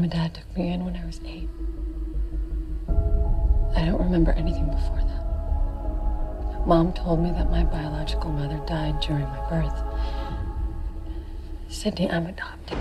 mom and dad took me in when I was eight. I don't remember anything before that. Mom told me that my biological mother died during my birth. Sydney, I'm adopted.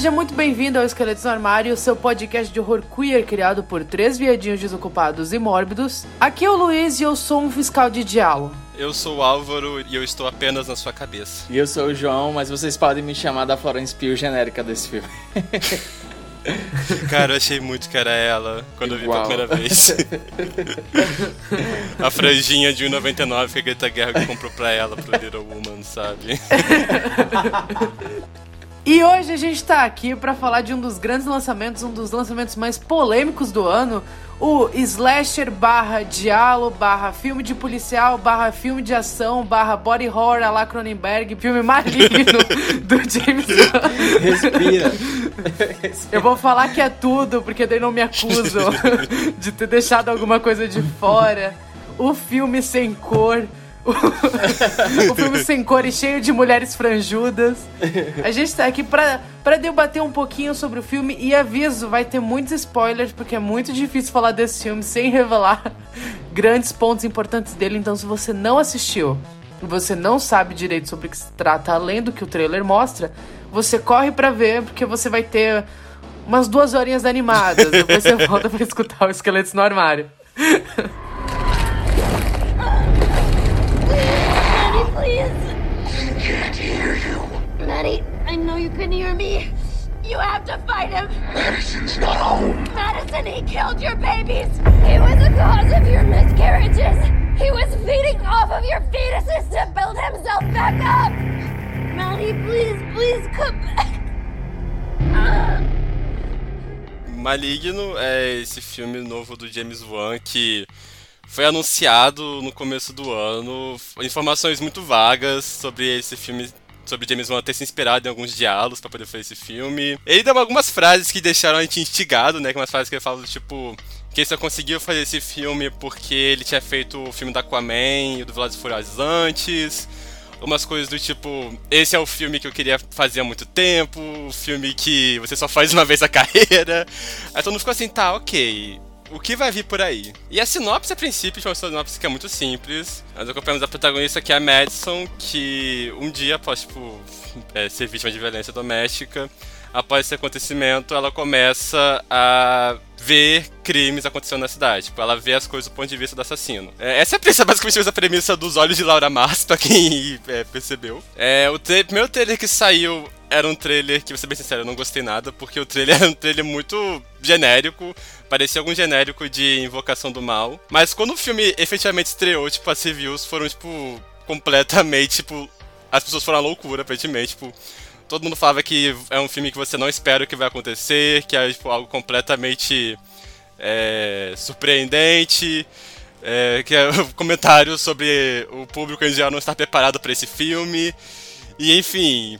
Seja muito bem-vindo ao Esqueletos no Armário, seu podcast de horror queer criado por três viadinhos desocupados e mórbidos. Aqui é o Luiz e eu sou um fiscal de diálogo. Eu sou o Álvaro e eu estou apenas na sua cabeça. E eu sou o João, mas vocês podem me chamar da Florence Pugh genérica desse filme. Cara, eu achei muito que era ela quando Igual. eu vi pela primeira vez. A franjinha de 1,99 que a Greta Gerwig comprou pra ela, pro Little Woman, sabe? E hoje a gente tá aqui pra falar de um dos grandes lançamentos, um dos lançamentos mais polêmicos do ano, o slasher barra diálogo barra filme de policial barra filme de ação barra body horror a la Cronenberg, filme maligno do James. Respira. Eu vou falar que é tudo, porque daí não me acusam de ter deixado alguma coisa de fora. O filme sem cor. O, filme sem cor e cheio de mulheres franjudas. A gente tá aqui pra, pra debater um pouquinho sobre o filme. E aviso, vai ter muitos spoilers, porque é muito difícil falar desse filme sem revelar grandes pontos importantes dele. Então, se você não assistiu e você não sabe direito sobre o que se trata, além do que o trailer mostra, você corre pra ver, porque você vai ter umas duas horinhas animadas. Depois você volta pra escutar o Esqueletos no Armário. Maddie, I know you can hear me. You have to fight him. Madison's not home. Madison, he killed your babies. He was the cause of your miscarriages. He was feeding off of your fetuses to build himself back up. Maddie, please, please come back. Ah. Maligno é esse filme novo do James Wan que foi anunciado no começo do ano. Informações muito vagas sobre esse filme. Sobre James Wan ter se inspirado em alguns diálogos pra poder fazer esse filme. Ele deu algumas frases que deixaram a gente instigado, né? Que umas frases que ele fala tipo. Que ele só conseguiu fazer esse filme porque ele tinha feito o filme da Aquaman e o do Velozes Furiosos antes umas coisas do tipo, esse é o filme que eu queria fazer há muito tempo, o filme que você só faz uma vez a carreira. Aí todo mundo ficou assim, tá, ok. O que vai vir por aí? E a sinopse, a princípio, foi uma sinopse que é muito simples. Nós acompanhamos a protagonista, que é a Madison, que um dia após, tipo, é, ser vítima de violência doméstica, após esse acontecimento, ela começa a ver crimes acontecendo na cidade. Tipo, ela vê as coisas do ponto de vista do assassino. É, essa é basicamente a premissa dos olhos de Laura Mars, pra quem é, percebeu. É, o primeiro trailer que saiu era um trailer que, vou ser bem sincero, eu não gostei nada, porque o trailer era um trailer muito genérico, parecia algum genérico de Invocação do Mal. Mas quando o filme efetivamente estreou, tipo, as reviews foram, tipo, completamente, tipo, as pessoas foram à loucura, aparentemente, tipo, todo mundo falava que é um filme que você não espera o que vai acontecer, que é, tipo, algo completamente é, surpreendente, é, que é um comentário sobre o público em geral não estar preparado para esse filme, e enfim,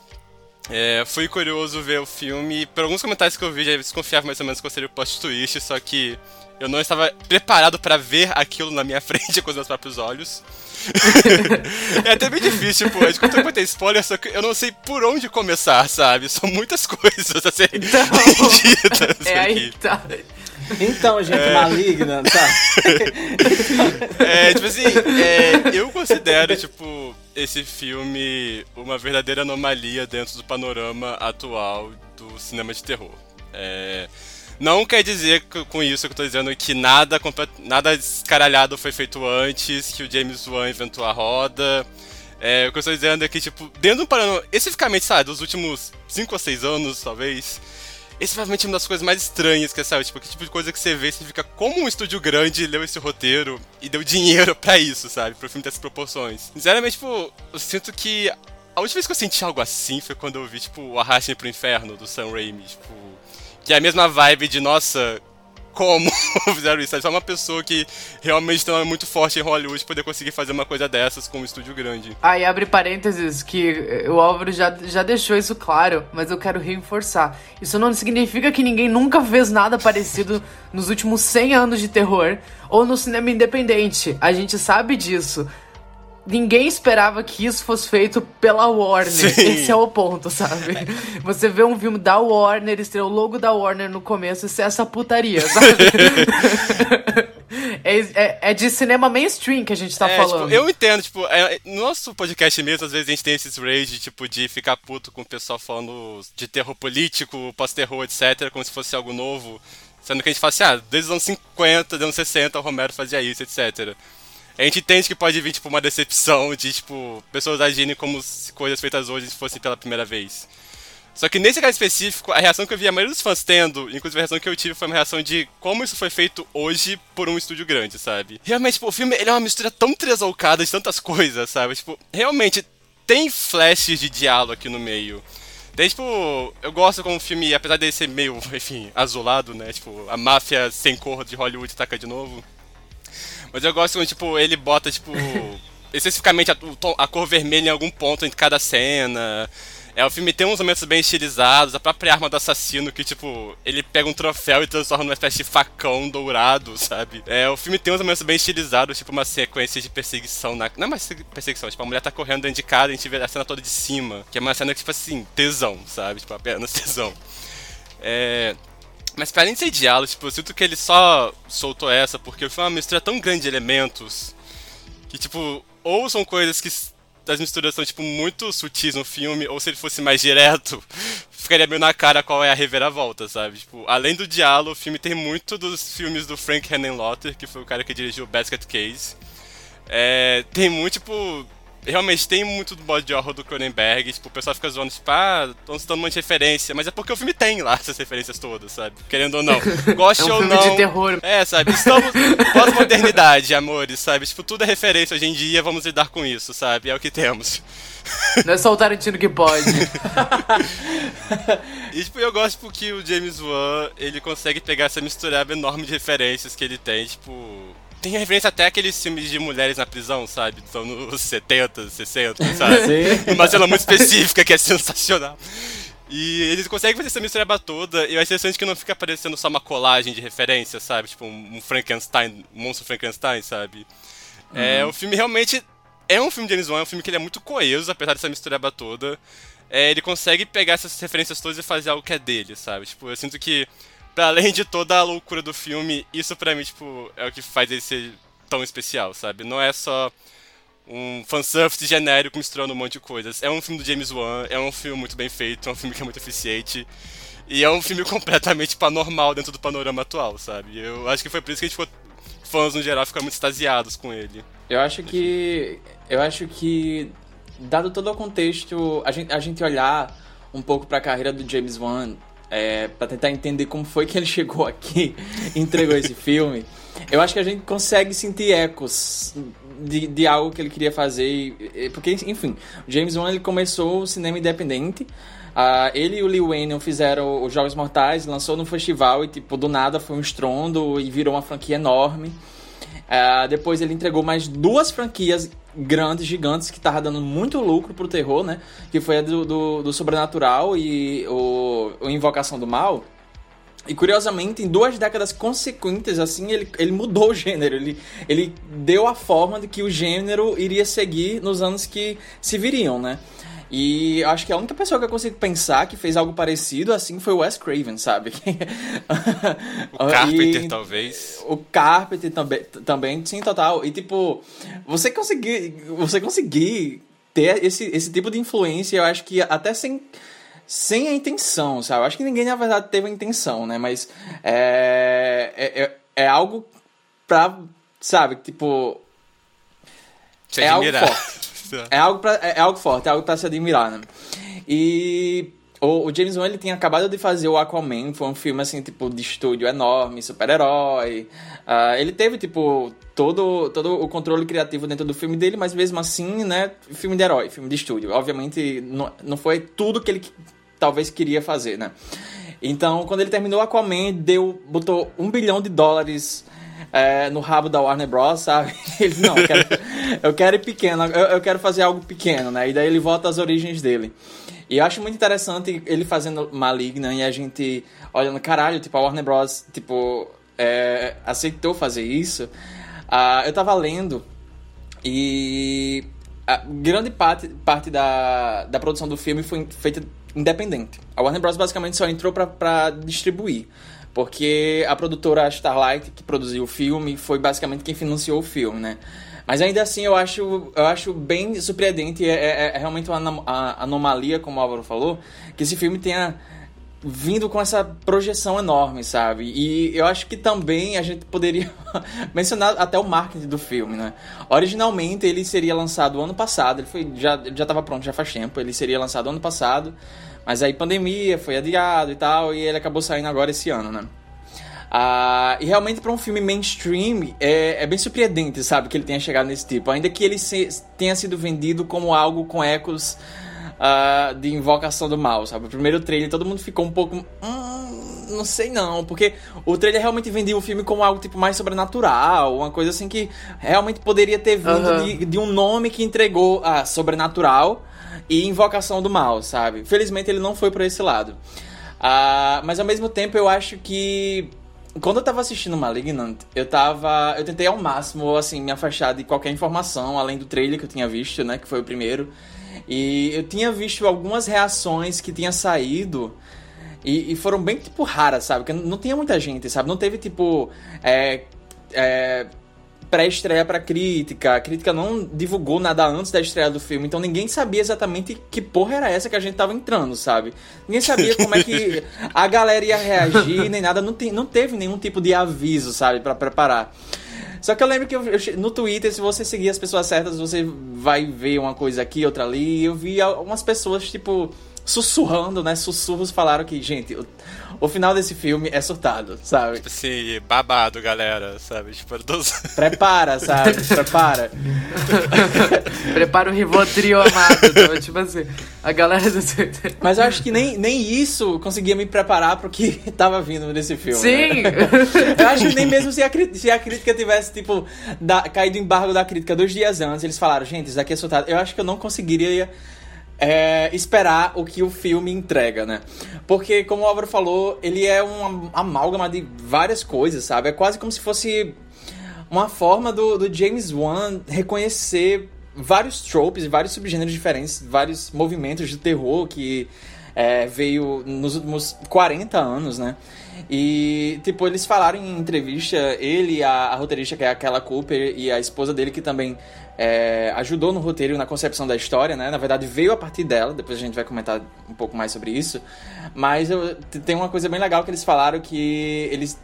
é, fui curioso ver o filme. Por alguns comentários que eu vi, já desconfiava mais ou menos qual seria o plot twist, só que eu não estava preparado para ver aquilo na minha frente com os meus próprios olhos. é até bem difícil, tipo, a gente conta muito spoiler, só que eu não sei por onde começar, sabe? São muitas coisas a serem Então, ditas É aí aqui. que tá. Então, gente maligna, tá? É, tipo assim, é, eu considero, tipo, esse filme uma verdadeira anomalia dentro do panorama atual do cinema de terror. É, não quer dizer que- com isso que eu tô dizendo que nada, nada escaralhado foi feito antes, que o James Wan inventou a roda. É, o que eu estou dizendo é que, tipo, dentro do panorama, especificamente, sabe, dos últimos 5 ou 6 anos, talvez, esse provavelmente é uma das coisas mais estranhas que é, sabe? Tipo, que tipo de coisa que você vê, você fica como um estúdio grande leu esse roteiro e deu dinheiro pra isso, sabe? Pro filme ter essas proporções. Sinceramente, tipo, eu sinto que a última vez que eu senti algo assim foi quando eu vi, tipo, o Arraste-me pro Inferno, do Sam Raimi, tipo... Que é a mesma vibe de, nossa, como fizeram isso. É só uma pessoa que realmente um nome muito forte em Hollywood poder conseguir fazer uma coisa dessas com um estúdio grande. Aí abre parênteses que o Álvaro já, já deixou isso claro, mas eu quero reforçar. Isso não significa que ninguém nunca fez nada parecido nos últimos 100 anos de terror ou no cinema independente. A gente sabe disso ninguém esperava que isso fosse feito pela Warner. Sim. Esse é o ponto, sabe? Você vê um filme da Warner, estreia o logo da Warner no começo, isso é essa putaria, sabe? é, é, é, de cinema mainstream que a gente tá é, falando. Tipo, eu entendo, tipo, é, no nosso podcast mesmo, às vezes a gente tem esses rage, tipo, de ficar puto com o pessoal falando de terror político, pós-terror, etc., como se fosse algo novo. Sendo que a gente fala assim, ah, desde os anos 50, dos anos 60, o Romero fazia isso, etc. A gente entende que pode vir, tipo, uma decepção de, tipo, pessoas agindo como se coisas feitas hoje fossem pela primeira vez. Só que nesse caso específico, a reação que eu vi a maioria dos fãs tendo, inclusive a reação que eu tive foi uma reação de como isso foi feito hoje por um estúdio grande, sabe? Realmente, tipo, o filme ele é uma mistura tão tresalcada de tantas coisas, sabe? Tipo, realmente tem flashes de diálogo aqui no meio. Daí, tipo, eu gosto como o filme, apesar de ser meio, enfim, azulado, né? Tipo, a máfia sem cor de Hollywood taca de novo. Mas eu gosto quando, tipo, ele bota, tipo, especificamente a, a, cor vermelha em algum ponto em cada cena. É, o filme tem uns momentos bem estilizados, a própria arma do assassino que, tipo, ele pega um troféu e transforma numa espécie de facão dourado, sabe? É, o filme tem uns momentos bem estilizados, tipo uma sequência de perseguição na... Não é mais perseguição, tipo, a mulher tá correndo dentro de casa e a gente vê a cena toda de cima, que é uma cena que, tipo assim, tesão, sabe? Tipo, apenas tesão. É... Mas pra além de ser diálogo, tipo, eu sinto que ele só soltou essa porque foi uma mistura tão grande de elementos que, tipo, ou são coisas que as misturas são, tipo, muito sutis no filme, ou se ele fosse mais direto, ficaria meio na cara qual é a reviravolta, sabe? Tipo, além do diálogo, o filme tem muito dos filmes do Frank Henenlotter, que foi o cara que dirigiu Basket Case. É, tem muito, tipo, realmente tem muito do bode de horror do Cronenberg. Tipo, o pessoal fica zoando, tipo, ah, estão citando um monte de referência. Mas é porque o filme tem lá essas referências todas, sabe? Querendo ou não. Goste é um ou filme não. de terror. É, sabe? Estamos pós-modernidade, amores, sabe? Tipo, tudo é referência hoje em dia, vamos lidar com isso, sabe? É o que temos. Não é só o Tarantino que pode. e tipo, eu gosto porque o James Wan, ele consegue pegar essa misturada enorme de referências que ele tem, tipo tem referência até aqueles filmes de mulheres na prisão, sabe? São nos 70, 60, sabe? Sim. Uma cena muito específica que é sensacional. E eles conseguem fazer essa mistura toda, e é interessante que não fica parecendo só uma colagem de referência, sabe? Tipo um Frankenstein, um monstro Frankenstein, sabe? É, uhum. É, o filme realmente é um filme de James Wan, é um filme que ele é muito coeso, apesar dessa mistura toda. É, ele consegue pegar essas referências todas e fazer algo que é dele, sabe? Tipo, eu sinto que além de toda a loucura do filme, isso pra mim, tipo, é o que faz ele ser tão especial, sabe? Não é só um fanservice genérico misturando um monte de coisas. É um filme do James Wan, é um filme muito bem feito, é um filme que é muito eficiente. E é um filme completamente panormal dentro do panorama atual, sabe? Eu acho que foi por isso que a gente ficou, fãs no geral, ficaram muito extasiados com ele. Eu acho que. Eu acho que. Dado todo o contexto, a gente, a gente olhar um pouco para a carreira do James Wan é, para tentar entender como foi que ele chegou aqui e entregou esse filme, eu acho que a gente consegue sentir ecos de, de algo que ele queria fazer. Porque, enfim, James Wan ele começou o cinema independente. Uh, ele e o Lee Wayne fizeram os Jogos Mortais, lançou no festival e, tipo, do nada foi um estrondo e virou uma franquia enorme. Uh, depois ele entregou mais duas franquias grandes, gigantes, que tava dando muito lucro pro terror, né? Que foi a do, do, do Sobrenatural e o, o Invocação do Mal. E curiosamente, em duas décadas consequentes, assim, ele, ele mudou o gênero. Ele, ele deu a forma de que o gênero iria seguir nos anos que se viriam, né? E acho que a única pessoa que eu consigo pensar que fez algo parecido assim foi o Wes Craven, sabe? o Carpenter, e, talvez. O Carpenter também, também, sim, total. E tipo, você conseguir, você conseguir ter esse, esse tipo de influência, eu acho que até sem sem a intenção, sabe? Eu acho que ninguém, na verdade, teve a intenção, né? Mas é, é, é, é algo pra, sabe, tipo... Se é admirar. algo forte. É algo, pra, é, é algo forte, é algo pra se admirar, né? E o, o, James Wan ele tinha acabado de fazer o Aquaman, foi um filme assim, tipo, de estúdio enorme, super-herói. Uh, ele teve, tipo, todo, todo o controle criativo dentro do filme dele, mas mesmo assim, né, filme de herói, filme de estúdio. Obviamente, não, não foi tudo que ele talvez queria fazer, né? Então, quando ele terminou Aquaman, deu, botou um bilhão de dólares é, no rabo da Warner Bros, sabe? Ele, não, quero, eu quero ir pequeno, eu, eu, quero fazer algo pequeno, né? E daí ele volta às origens dele. E eu acho muito interessante ele fazendo Maligna e a gente olhando, caralho, tipo, a Warner Bros, tipo, é, aceitou fazer isso. Uh, eu tava lendo e a grande parte, parte da, da produção do filme foi feita independente. A Warner Bros. basicamente só entrou para distribuir. Porque a produtora Starlight, que produziu o filme, foi basicamente quem financiou o filme, né? Mas ainda assim eu acho, eu acho bem surpreendente, é, é, é realmente uma anomalia, como o Álvaro falou, que esse filme tenha vindo com essa projeção enorme, sabe? E eu acho que também a gente poderia mencionar até o marketing do filme, né? Originalmente ele seria lançado ano passado, ele foi já estava pronto já faz tempo, ele seria lançado ano passado, mas aí pandemia foi adiado e tal e ele acabou saindo agora esse ano, né? Ah, e realmente para um filme mainstream é, é, bem surpreendente, sabe, que ele tenha chegado nesse tipo, ainda que ele se, tenha sido vendido como algo com ecos uh, de Invocação do Mal, sabe? O primeiro trailer todo mundo ficou um pouco. Hum, não sei não, porque o trailer realmente vendia o filme como algo tipo mais sobrenatural, uma coisa assim que realmente poderia ter vindo uhum. de, de, um nome que entregou a sobrenatural e Invocação do Mal, sabe? Felizmente ele não foi por esse lado. Mas ao mesmo tempo eu acho que quando eu tava assistindo Malignant, eu tava. Eu tentei ao máximo, assim, me afastar de qualquer informação, além do trailer que eu tinha visto, né? Que foi o primeiro. E eu tinha visto algumas reações que tinha saído e, e foram bem, tipo, raras, sabe? Porque não tinha muita gente, sabe? Não teve, tipo, é, é, pré-estreia pra crítica. A crítica não divulgou nada antes da estreia do filme, então ninguém sabia exatamente que porra era essa que a gente tava entrando, sabe? Ninguém sabia como é que a galera ia reagir, nem nada. Não, te, não teve nenhum tipo de aviso, sabe, para preparar. Só que eu lembro que eu, eu, no Twitter, se você seguir as pessoas certas, você vai ver uma coisa aqui, outra ali. Eu vi algumas pessoas, tipo, sussurrando, né? Sussurros falaram que, gente, o, final desse filme é surtado, sabe? Tipo assim, babado, galera, sabe? Tipo, dos... Prepara, sabe? Prepara. Prepara o Rivotril amado, então, tipo assim, a galera do. Mas eu acho que nem, nem isso conseguia me preparar pro que tava vindo nesse filme. Sim! Né? Eu acho que nem mesmo se a, se a crítica tivesse, tipo, da, caído o embargo da crítica dois dias antes, eles falaram, gente, isso daqui é surtado. Eu acho que eu não conseguiria é, esperar o que o filme entrega, né? Porque, como o Álvaro falou, ele é um amálgama de várias coisas, sabe? É quase como se fosse uma forma do, do James Wan reconhecer vários tropes, vários subgêneros diferentes, vários movimentos de terror que é, veio nos últimos 40 anos, né? E, tipo, eles falaram em entrevista, ele, a, a roteirista, que é aquela Cooper, e a esposa dele, que também é, ajudou no roteiro, na concepção da história, né? Na verdade, veio a partir dela, depois a gente vai comentar um pouco mais sobre isso. Mas eu, tem uma coisa bem legal que eles falaram que eles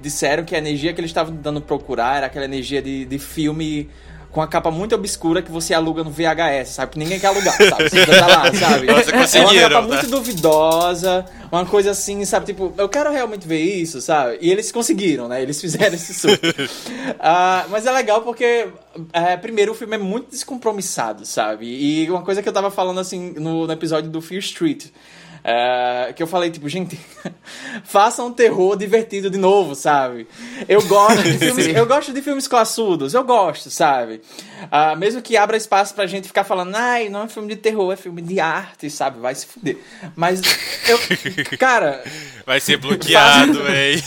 disseram que a energia que eles estavam tentando procurar era aquela energia de, de filme com a capa muito obscura que você aluga no VHS, sabe? Que ninguém quer alugar, sabe? Você tá lá, sabe? Nossa, é uma capa muito duvidosa, uma coisa assim, sabe? Tipo, eu quero realmente ver isso, sabe? E eles conseguiram, né? Eles fizeram esse surto. uh, mas é legal porque, é, primeiro, o filme é muito descompromissado, sabe? E uma coisa que eu tava falando, assim, no, no episódio do Fear Street, é, que eu falei, tipo, gente, faça um terror divertido de novo, sabe? Eu gosto de filmes, eu gosto de filmes classudos, eu gosto, sabe? Uh, mesmo que abra espaço pra gente ficar falando, ai, não é filme de terror, é filme de arte, sabe? Vai se fuder. Mas eu. Cara. Vai ser bloqueado, hein?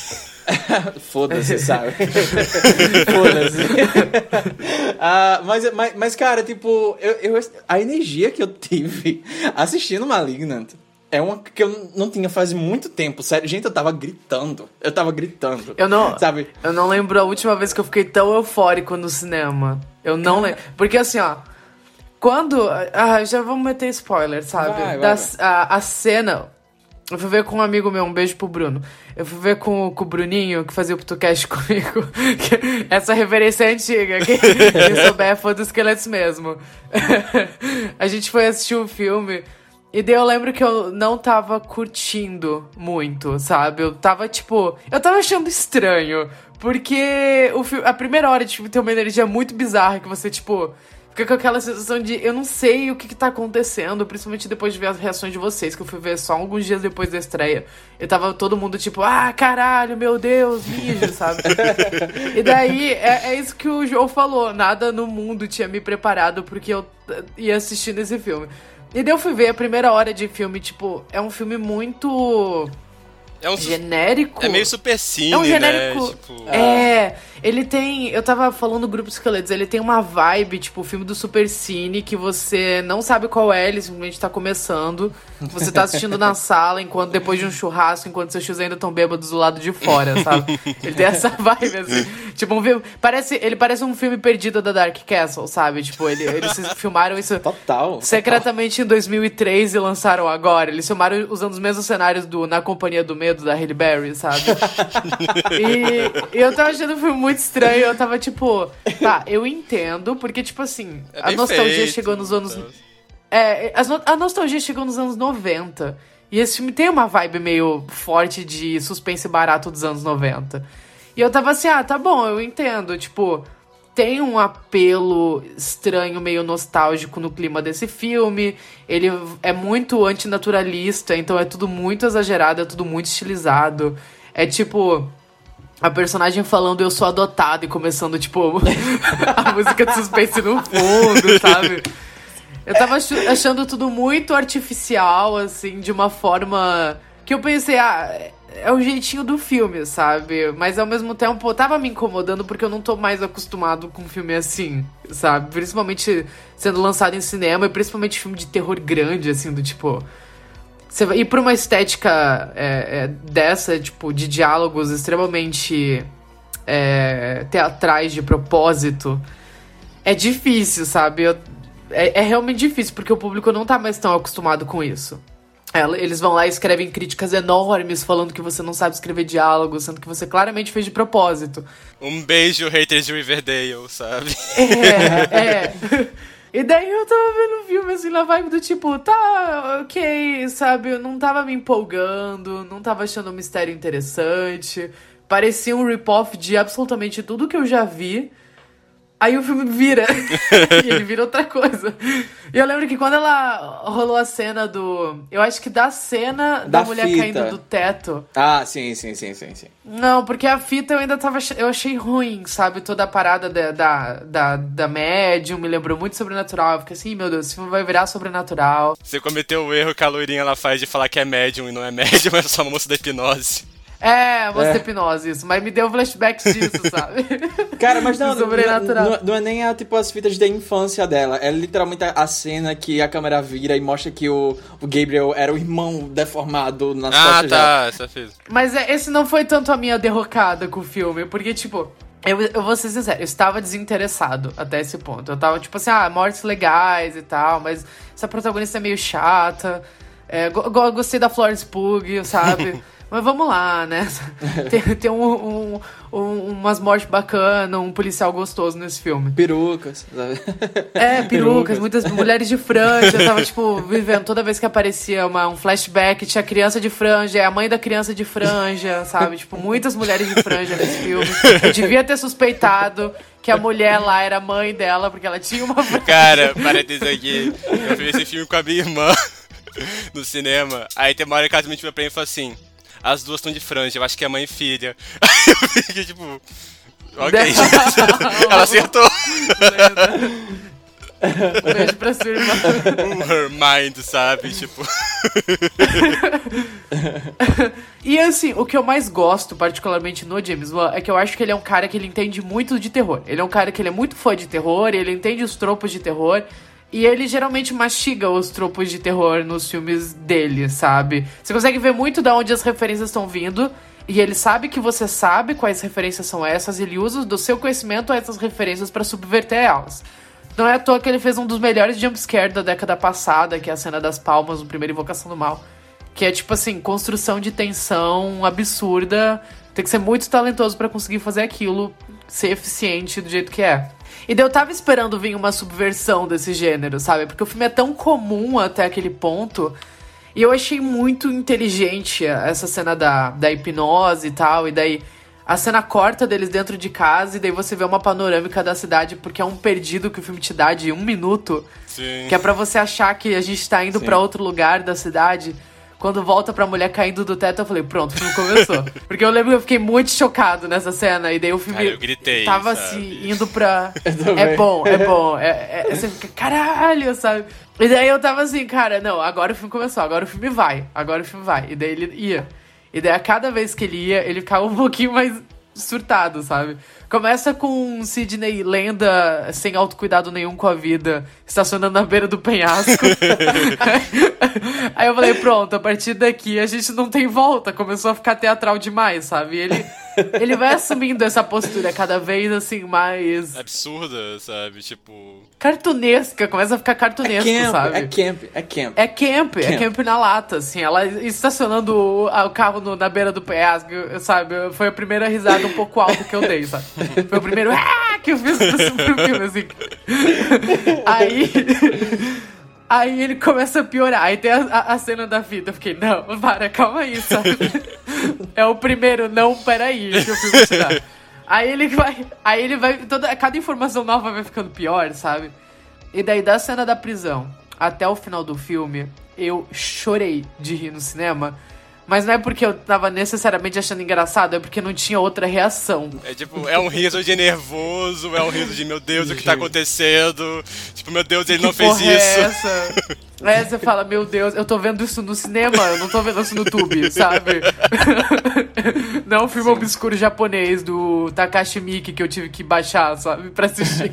Foda-se, sabe? Foda-se. uh, mas, mas, mas, cara, tipo, eu, eu, a energia que eu tive assistindo Malignant é uma que eu não tinha faz muito tempo, sério. Gente, eu tava gritando. Eu tava gritando. Eu não. Sabe? Eu não lembro a última vez que eu fiquei tão eufórico no cinema. Eu não lembro. Porque assim, ó. Quando. Ah, já vamos meter spoiler, sabe? Vai, vai, da, vai. A, a cena. Eu fui ver com um amigo meu, um beijo pro Bruno. Eu fui ver com, com o Bruninho, que fazia o podcast comigo. Essa referência é antiga. Quem, quem souber é fã dos esqueletos mesmo. a gente foi assistir um filme. E daí eu lembro que eu não tava curtindo muito, sabe? Eu tava, tipo. Eu tava achando estranho. Porque o a primeira hora tipo, tem uma energia muito bizarra que você, tipo. Fica com aquela sensação de eu não sei o que, que tá acontecendo, principalmente depois de ver as reações de vocês, que eu fui ver só alguns dias depois da estreia. Eu tava todo mundo tipo, ah, caralho, meu Deus, mijo, sabe? e daí é, é isso que o João falou. Nada no mundo tinha me preparado porque eu ia assistindo esse filme. E daí eu fui ver a primeira hora de filme, tipo, é um filme muito É um genérico. É meio super cine, É um genérico. né? Tipo, É, ele tem. Eu tava falando no grupo Esqueletos, ele tem uma vibe, tipo, o filme do Super Cine, que você não sabe qual é, ele simplesmente tá começando. Você tá assistindo na sala, enquanto depois de um churrasco, enquanto seus tios ainda estão bêbados do lado de fora, sabe? Ele tem essa vibe, assim. Tipo, um filme. Parece, ele parece um filme perdido da Dark Castle, sabe? Tipo, ele, eles filmaram isso. Total. Secretamente em 2003 e lançaram agora. Eles filmaram usando os mesmos cenários do Na Companhia do Medo, da Halle Berry, sabe? e, e eu tava achando o filme muito estranho. Eu tava tipo, tá, eu entendo, porque, tipo assim, é a nostalgia feito, chegou nos anos. então. É, a nostalgia chegou nos anos 90. E esse filme tem uma vibe meio forte de suspense barato dos anos 90. E eu tava assim, ah, tá bom, eu entendo. Tipo, tem um apelo estranho, meio nostálgico no clima desse filme. Ele é muito antinaturalista, então é tudo muito exagerado, é tudo muito estilizado. É tipo. A personagem falando eu sou adotado e começando, tipo, a música de suspense no fundo, sabe? Eu tava ach- achando tudo muito artificial, assim, de uma forma que eu pensei, ah, é- o jeitinho do filme, sabe? Mas ao mesmo tempo tava me incomodando porque eu não tô mais acostumado com filme assim, sabe? Principalmente sendo lançado em cinema e principalmente filme de terror grande, assim, do tipo. Você vai ir pra uma estética é, é, dessa, tipo, de diálogos extremamente é, teatrais de propósito, é difícil, sabe? Eu- é, é realmente difícil, porque o público não tá mais tão acostumado com isso. Eles vão lá e escrevem críticas enormes falando que você não sabe escrever diálogo, sendo que você claramente fez de propósito. Um beijo, haters de Riverdale, sabe? É, é. E daí eu tava vendo o filme assim na vibe do tipo, tá, ok, sabe? Eu não tava me empolgando, não tava achando o mistério interessante. Parecia um rip-off de absolutamente tudo que eu já vi. Aí o filme vira. e ele vira outra coisa. E eu lembro que quando ela rolou a cena do. Eu acho que da cena da, Da mulher fita. caindo do teto. Ah, sim, sim, sim, sim, sim. Não, porque a fita eu ainda tava. Eu achei ruim, sabe? Toda a parada da, da, da, da médium me lembrou muito sobrenatural. Eu fiquei assim, meu Deus, esse filme vai virar sobrenatural. Você cometeu o erro que a loirinha ela faz de falar que é médium e não é médium, é só uma moça da hipnose. É, você É. hipnose, isso. Mas me deu flashbacks disso, sabe? Cara, mas não, não, Sobrenatural. não, não é nem a, tipo, as fitas da infância dela. É literalmente a, a cena que a câmera vira e mostra que o, o Gabriel era o irmão deformado nas Ah, tá, essa fez. Mas é, esse não foi tanto a minha derrocada com o filme, porque, tipo, eu, eu vou ser sincero, eu estava desinteressado até esse ponto. Eu tava, tipo assim, ah, mortes legais e tal, mas essa protagonista é meio chata. É, go- go- gostei da Florence Pugh, sabe? mas vamos lá, né? Tem, tem um, um- um- umas mortes bacanas, um policial gostoso nesse filme. Perucas, sabe? É, perucas, muitas mulheres de franja. Eu tava, tipo, vivendo toda vez que aparecia uma, um flashback, tinha criança de franja, é a mãe da criança de franja, sabe? Tipo, muitas mulheres de franja nesse filme. Eu devia ter suspeitado que a mulher lá era a mãe dela, porque ela tinha uma franja. Cara, parênteses aqui. Eu vi esse filme com a minha irmã no cinema. Aí tem uma hora que ela me pra mim e fala assim: As duas estão de franja, eu acho que é mãe e filha. Aí eu fiquei tipo. Ok, ela acertou. Um beijo pra sua irmã. Her mind, sabe? Tipo. E assim, o que eu mais gosto, particularmente no James Wan, é que eu acho que ele é um cara que ele entende muito de terror. Ele é um cara que ele é muito fã de terror, ele entende os tropos de terror. E ele geralmente mastiga os tropos de terror nos filmes dele, sabe? Você consegue ver muito da onde as referências estão vindo. E ele sabe que você sabe quais referências são essas, e ele usa do seu conhecimento essas referências pra subverter elas. Não é à toa que ele fez um dos melhores jumpscares da década passada, que é a cena das palmas no primeiro Invocação do Mal. Que é tipo assim, construção de tensão absurda. Tem que ser muito talentoso pra conseguir fazer aquilo ser eficiente do jeito que é. E daí eu tava esperando vir uma subversão desse gênero, sabe? Porque o filme é tão comum até aquele ponto. E eu achei muito inteligente essa cena da, da hipnose e tal. E daí A cena corta deles dentro de casa e daí você vê uma panorâmica da cidade, porque é um perdido que o filme te dá de um minuto. Sim. Que é pra você achar que a gente tá indo pra outro lugar da cidade. Quando volta pra mulher caindo do teto, eu falei, pronto, o filme começou. Porque eu lembro que eu fiquei muito chocado nessa cena. E daí o filme Cara, eu gritei, tava sabe? assim, indo pra. É bom, é bom. É, é- você fica, caralho, sabe? E daí eu tava assim, cara, não, agora o filme começou, agora o filme vai, agora o filme vai. E daí ele ia. E daí a cada vez que ele ia, ele ficava um pouquinho mais surtado, sabe? Começa com um Sidney lenda sem autocuidado nenhum com a vida, estacionando na beira do penhasco. Aí eu falei, pronto, a partir daqui a gente não tem volta. Começou a ficar teatral demais, sabe? E ele, ele vai assumindo essa postura cada vez assim, mais Absurda, sabe? Tipo. cartunesca, começa a ficar É cartunesco, camp, sabe? é camp, é camp. É camp, é Camp. camp na lata, assim. Ela estacionando o, o carro no- na beira do penhasco, sabe? Foi a primeira risada um pouco alta que eu dei, sabe? Foi o primeiro ah! que eu fiz nesse filme, assim. Aí. Aí ele começa a piorar. Aí tem a, a- a cena da fita. Eu fiquei, não, para, calma aí, sabe? É o primeiro, não, peraí, que o filme te. Aí ele vai. Aí ele vai. Toda, cada informação nova vai ficando pior, sabe? E daí, da cena da prisão até o final do filme, eu chorei de rir no cinema. Mas não é porque eu tava necessariamente achando engraçado, é porque não tinha outra reação. É tipo, é um riso de nervoso, é um riso de meu Deus, o que tá acontecendo? Tipo, meu Deus, ele não Que fez porra é isso. essa? Aí você fala, meu Deus, eu tô vendo isso no cinema, eu não tô vendo isso no YouTube, sabe? Não é um filme obscuro japonês do Takashi Miike que eu tive que baixar, sabe? Pra assistir.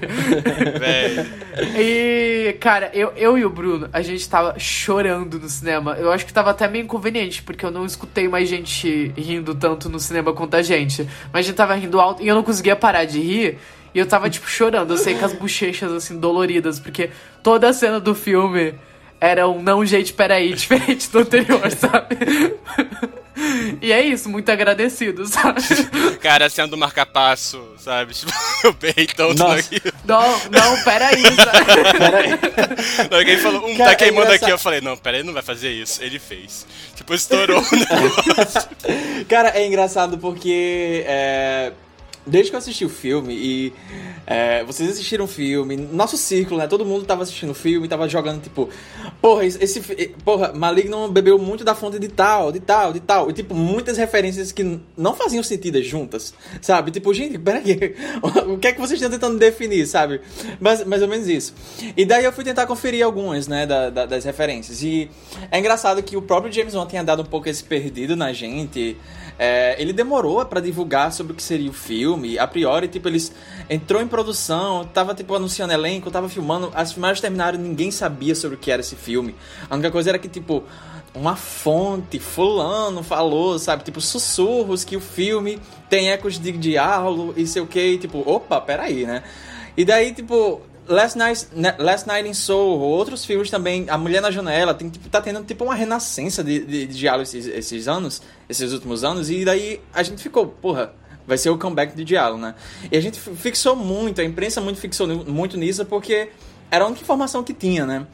Véi. E, cara, eu, eu e o Bruno, a gente tava chorando no cinema. Eu acho que tava até meio inconveniente, porque eu não escutei mais gente rindo tanto no cinema quanto a gente. Mas a gente tava rindo alto e eu não conseguia parar de rir. E eu tava, tipo, chorando. Eu sei com as bochechas, assim, doloridas, porque toda a cena do filme era um não, gente, peraí, diferente do anterior, sabe? E é isso, muito agradecido, sabe? Cara, a cena do marca-passo, sabe? Tipo, eu tanto Nossa. naquilo. Não, não, peraí, sabe? Ele falou, um Cara, tá queimando é aqui, eu falei, não, pera aí, não vai fazer isso. Ele fez. Tipo, estourou o negócio. Cara, é engraçado porque é, desde que eu assisti o filme e é, vocês assistiram o filme, nosso círculo, né? Todo mundo tava assistindo o filme, tava jogando tipo, porra, esse, porra, Maligno bebeu muito da fonte de tal, de tal, de tal, e tipo muitas referências que não faziam sentido juntas, sabe? Tipo, gente, peraí, o que é que vocês estão tentando definir, sabe? Mas, mais ou menos isso. E daí eu fui tentar conferir algumas, né, da- da- das referências. E é engraçado que o próprio James Wan tenha dado um pouco esse perdido na gente. É, ele demorou pra divulgar sobre o que seria o filme. A priori, tipo, eles entrou em produção, tava tipo anunciando elenco, tava filmando, as filmagens terminaram, ninguém sabia sobre o que era esse filme. A única coisa era que tipo uma fonte, fulano falou, sabe, tipo sussurros que o filme tem ecos de diálogo e sei o que, tipo, opa, peraí, né? E daí, tipo, Last Night, Ne- Last Night in Soho, outros filmes também, A Mulher na Janela, tem, tipo, tá tendo tipo uma renascença de, de, de esses, esses anos, esses últimos anos, e daí a gente ficou, porra, vai ser o comeback de diálogo, né? E a gente fi- fixou muito, a imprensa muito fixou muito nisso, porque era a única informação que tinha, né?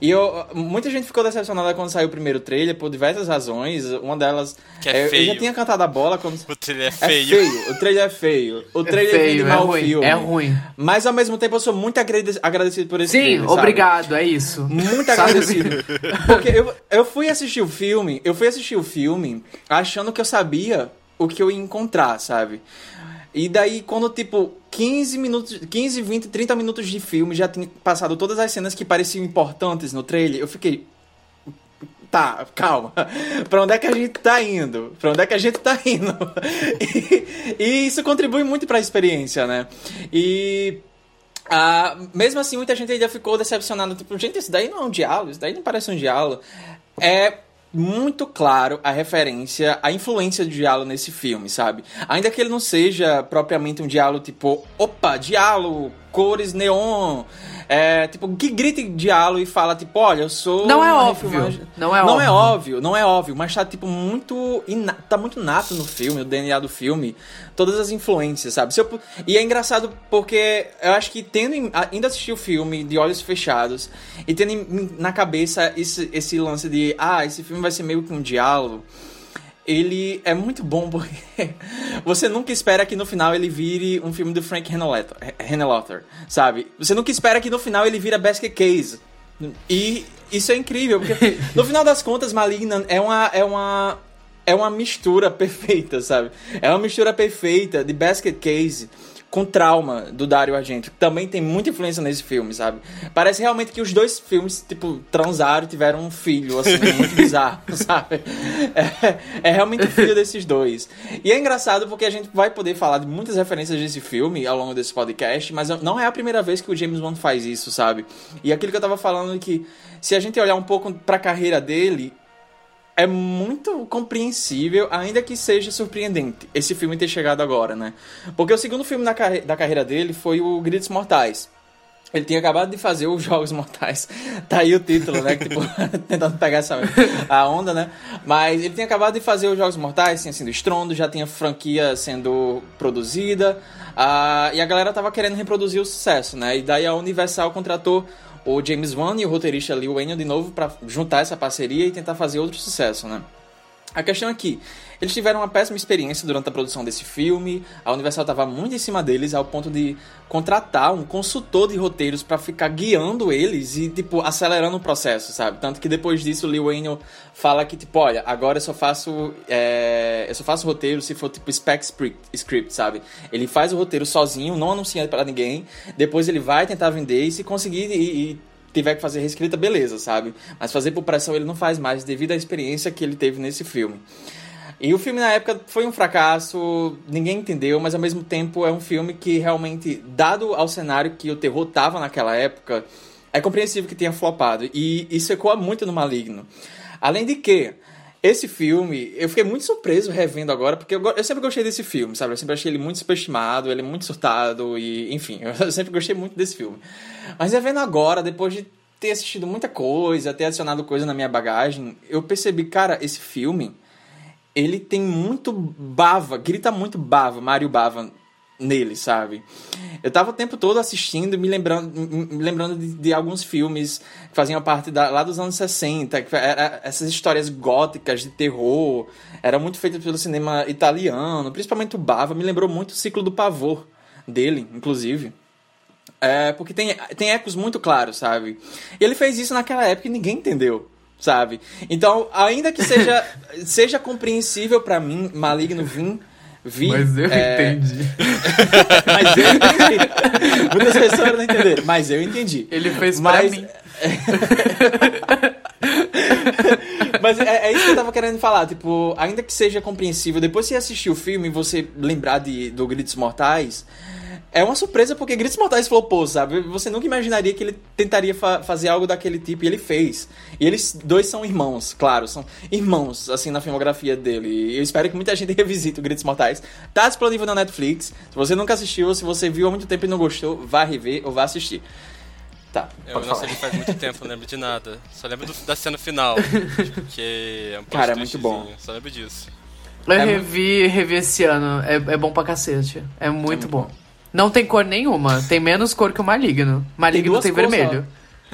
E eu, muita gente ficou decepcionada quando saiu o primeiro trailer, por diversas razões, uma delas... Que é eu- Eu feio. já tinha cantado a bola quando... O trailer é É feio. feio, o trailer é feio. O trailer feio, vende é mal o ruim, filme. é ruim. Mas ao mesmo tempo eu sou muito agrade- agradecido por esse Sim, trailer, sabe? obrigado, é isso. Muito agradecido. Porque eu, eu fui assistir o filme, eu fui assistir o filme achando que eu sabia o que eu ia encontrar, sabe? E daí, quando, tipo, 15 minutos, 15, 20, 30 minutos de filme já tinha passado todas as cenas que pareciam importantes no trailer, eu fiquei. Tá, calma. pra onde é que a gente tá indo? Pra onde é que a gente tá indo? e, e isso contribui muito pra experiência, né? E. mesmo assim, muita gente ainda ficou decepcionada. Tipo, gente, isso daí não é um diálogo, isso daí não parece um diálogo. É muito claro a referência, a influência do diálogo nesse filme, sabe? Ainda que ele não seja propriamente um diálogo tipo, opa, diálogo, cores neon. É, tipo, que grita diálogo e fala, tipo, olha, eu sou. Não é óbvio. Não é não é óbvio. óbvio, não é óbvio, mas tá tipo muito. Tá muito nato no filme, o DNA do filme, todas as influências, sabe? Eu e é engraçado porque eu acho que tendo em- ainda assisti o filme de olhos fechados e tendo em- na cabeça esse, esse lance de ah, esse filme vai ser meio que um diálogo. Ele é muito bom porque você nunca espera que no final ele vire um filme do Frank Hennelotter, sabe? Você nunca espera que no final ele vira Basket Case. E isso é incrível, porque no final das contas, Malignant é uma, é uma, é uma mistura perfeita, sabe? É uma mistura perfeita de Basket Case com trauma do Dario Argento, que também tem muita influência nesse filme, sabe? Parece realmente que os dois filmes, tipo, transaram e tiveram um filho, assim, muito bizarro, sabe? É, é realmente o filho desses dois. E é engraçado porque a gente vai poder falar de muitas referências desse filme ao longo desse podcast, mas não é a primeira vez que o James Wan faz isso, sabe? E aquilo que eu tava falando é que se a gente olhar um pouco pra carreira dele, é muito compreensível, ainda que seja surpreendente, esse filme ter chegado agora, né? Porque o segundo filme da, carre da carreira dele foi o Gritos Mortais. Ele tinha acabado de fazer os Jogos Mortais. Tá aí o título, né? tipo, tentando pegar essa a onda, né? Mas ele tinha acabado de fazer os Jogos Mortais, tinha sido estrondo, já tinha franquia sendo produzida. Uh, e a galera tava querendo reproduzir o sucesso, né? E daí a Universal contratou o James Wan e o roteirista Lee Wayne de novo para juntar essa parceria e tentar fazer outro sucesso, né? A questão é que eles tiveram uma péssima experiência durante a produção desse filme. A Universal estava muito em cima deles ao ponto de contratar um consultor de roteiros para ficar guiando eles e tipo acelerando o processo, sabe? Tanto que depois disso o Lee Wayne fala que tipo, olha, agora eu só faço é... eu só faço roteiro se for tipo spec script, sabe? Ele faz o roteiro sozinho, não anuncia para ninguém. Depois ele vai tentar vender e se conseguir e, e tiver que fazer reescrita, beleza, sabe? Mas fazer por pressão ele não faz mais devido à experiência que ele teve nesse filme. E o filme na época foi um fracasso, ninguém entendeu, mas ao mesmo tempo é um filme que realmente, dado ao cenário que o terror tava naquela época, é compreensível que tenha flopado. E isso ecoa muito no Maligno. Além de que, esse filme, eu fiquei muito surpreso revendo agora, porque eu, eu, sempre gostei desse filme, sabe? Eu sempre achei ele muito superestimado, ele é muito surtado, e enfim, eu sempre gostei muito desse filme. Mas revendo agora, depois de ter assistido muita coisa, ter adicionado coisa na minha bagagem, eu percebi, cara, esse filme ele tem muito bava, grita muito bava, Mario Bava nele, sabe? Eu tava o tempo todo assistindo, me lembrando, me lembrando de, de alguns filmes que faziam parte da, lá dos anos 60, que era, essas histórias góticas de terror, era muito feito pelo cinema italiano, principalmente o Bava, me lembrou muito o ciclo do pavor dele, inclusive. É, porque tem, tem ecos muito claros, sabe? E ele fez isso naquela época e ninguém entendeu sabe? Então, ainda que seja, seja compreensível para mim, Maligno vir. vir mas eu é... entendi. mas eu entendi. Muitas pessoas não entenderam, mas eu entendi. Ele fez mas... pra mim. Mas é, é, isso que eu tava querendo falar. Tipo, ainda que seja compreensível, depois que você assistir o filme e você lembrar de, do Gritos Mortais, é uma surpresa porque Gritos Mortais flopou, sabe? Você nunca imaginaria que ele tentaria fa fazer algo daquele tipo e ele fez. E eles dois são irmãos, claro, são irmãos, assim, na filmografia dele. E eu espero que muita gente revisite o Gritos Mortais. Tá disponível na Netflix. Se você nunca assistiu, se você viu há muito tempo e não gostou, vá rever ou vá assistir. Tá, eu não sei faz muito tempo, não lembro de nada. Só lembro do, da cena final. porque é um Cara, é muito bom. Só lembro disso. Eu é revi, revi esse ano. É, é bom pra cacete. É muito, é muito bom. bom. Não tem cor nenhuma. Tem menos cor que o Maligno. Maligno tem, tem vermelho.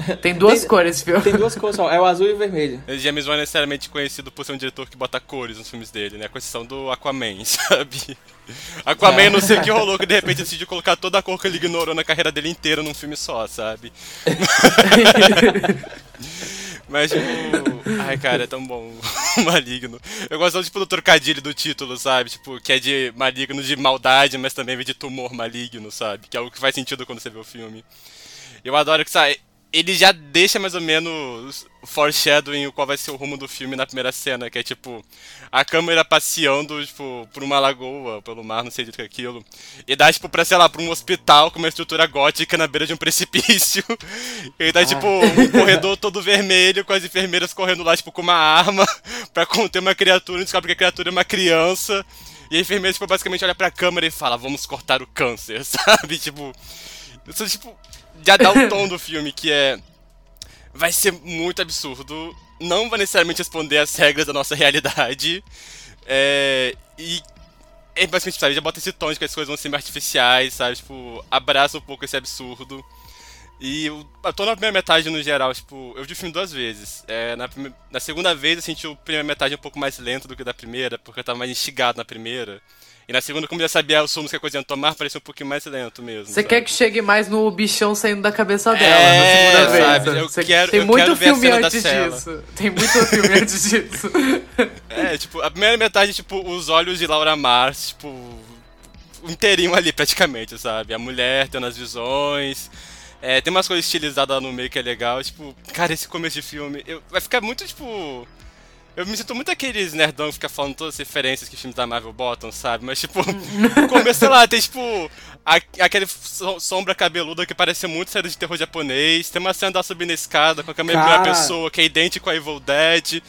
Só. Tem duas tem, cores esse filme. Tem duas cores só, é o azul e o vermelho. O James Wan é necessariamente conhecido por ser um diretor que bota cores nos filmes dele, né? Com exceção do Aquaman, sabe? Aquaman, é. não sei o que rolou, que de repente decidiu colocar toda a cor que ele ignorou na carreira dele inteira num filme só, sabe? Mas, tipo. Ai, cara, é tão bom. maligno. Eu gosto, tipo, do trocadilho do título, sabe? Tipo, que é de maligno de maldade, mas também vem de tumor maligno, sabe? Que é algo que faz sentido quando você vê o filme. Eu adoro que, sabe? Ele já deixa mais ou menos foreshadowing o qual vai ser o rumo do filme na primeira cena, que é tipo a câmera passeando, tipo, por uma lagoa, pelo mar, não sei direito que é aquilo. E dá, tipo, pra, sei lá, pra um hospital com uma estrutura gótica na beira de um precipício. E dá, ah. tipo, um corredor todo vermelho, com as enfermeiras correndo lá, tipo, com uma arma pra conter uma criatura, e descobre que a criatura é uma criança. E a enfermeira, tipo, basicamente olha pra câmera e fala, vamos cortar o câncer, sabe? Tipo. Isso, tipo, já dá o tom do filme, que é. Vai ser muito absurdo. Não vai necessariamente responder às regras da nossa realidade. É, e é basicamente, sabe, já bota esse tom de que as coisas vão ser artificiais, sabe? Tipo, abraça um pouco esse absurdo. E eu, eu tô na primeira metade no geral, tipo, eu vi o filme duas vezes. É, na, na segunda vez eu senti a primeira metade um pouco mais lento do que da primeira, porque eu tava mais instigado na primeira. E na segunda, como já sabia os rumos que a coisa ia tomar, parecia um pouquinho mais lento mesmo. Você sabe? quer que chegue mais no bichão saindo da cabeça dela É, na segunda vez. sabe, eu Você- quero- Tem eu muito quero ver a filme antes disso. Tem muito filme antes disso. É, tipo, a primeira metade, tipo, os olhos de Laura Mars, tipo, inteirinho ali praticamente, sabe? A mulher tendo as visões. É, tem umas coisas estilizadas lá no meio que é legal. Tipo, cara, esse começo de filme eu, vai ficar muito, tipo. Eu me sinto muito aqueles nerdão que fica falando todas as referências que os filmes da Marvel botam, sabe? Mas, tipo, no começo, sei lá, tem, tipo, a- aquele so- sombra cabeluda que parece muito saída de terror japonês. Tem uma cena da subindo a escada com a câmera em primeira Cara. pessoa, que é idêntico a Evil Dead.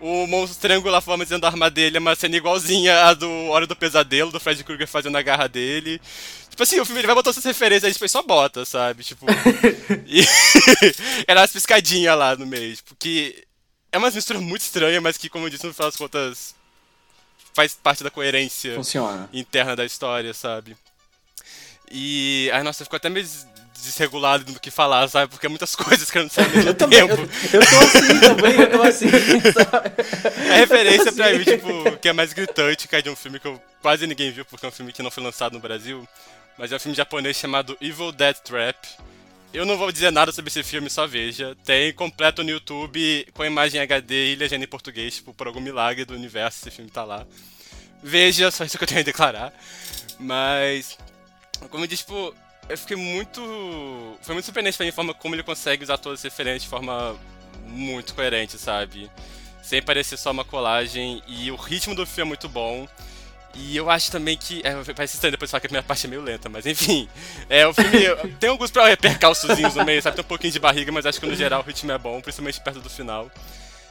O monstro triangular forma dentro da arma dele é uma cena igualzinha a do Hora do Pesadelo, do Fred Krueger fazendo a garra dele. Tipo assim, o filme ele vai botar essas referências, aí tipo, ele só bota, sabe? Tipo. e era umas piscadinhas lá no meio. Tipo, que é uma mistura muito estranha, mas que, como eu disse, no final das contas, faz parte da coerência Funciona. interna da história, sabe? E. Ai, nossa, ficou até meio des- desregulado do que falar, sabe? Porque é muitas coisas que eu não sei ao mesmo Eu também, eu, tempo. eu tô assim também, eu tô assim. sabe? A referência pra mim, tipo, que é mais gritante, que é de um filme que eu quase ninguém viu, porque é um filme que não foi lançado no Brasil. Mas é um filme japonês chamado Evil Dead Trap. Eu não vou dizer nada sobre esse filme, só veja. Tem completo no YouTube, com imagem HD e legenda em português, tipo, por algum milagre do universo, esse filme tá lá. Veja, só isso que eu tenho a declarar. Mas, como eu disse, tipo, eu fiquei muito. Foi muito surpreendente pra mim a forma como ele consegue usar todas as referências de forma muito coerente, sabe? Sem parecer só uma colagem. E o ritmo do filme é muito bom. E eu acho também que. É, parece estranho depois falar que a primeira parte é meio lenta, mas enfim. É, o filme tem alguns pra percalçozinhos no meio, sabe? Tem um pouquinho de barriga, mas acho que no geral o ritmo é bom, principalmente perto do final.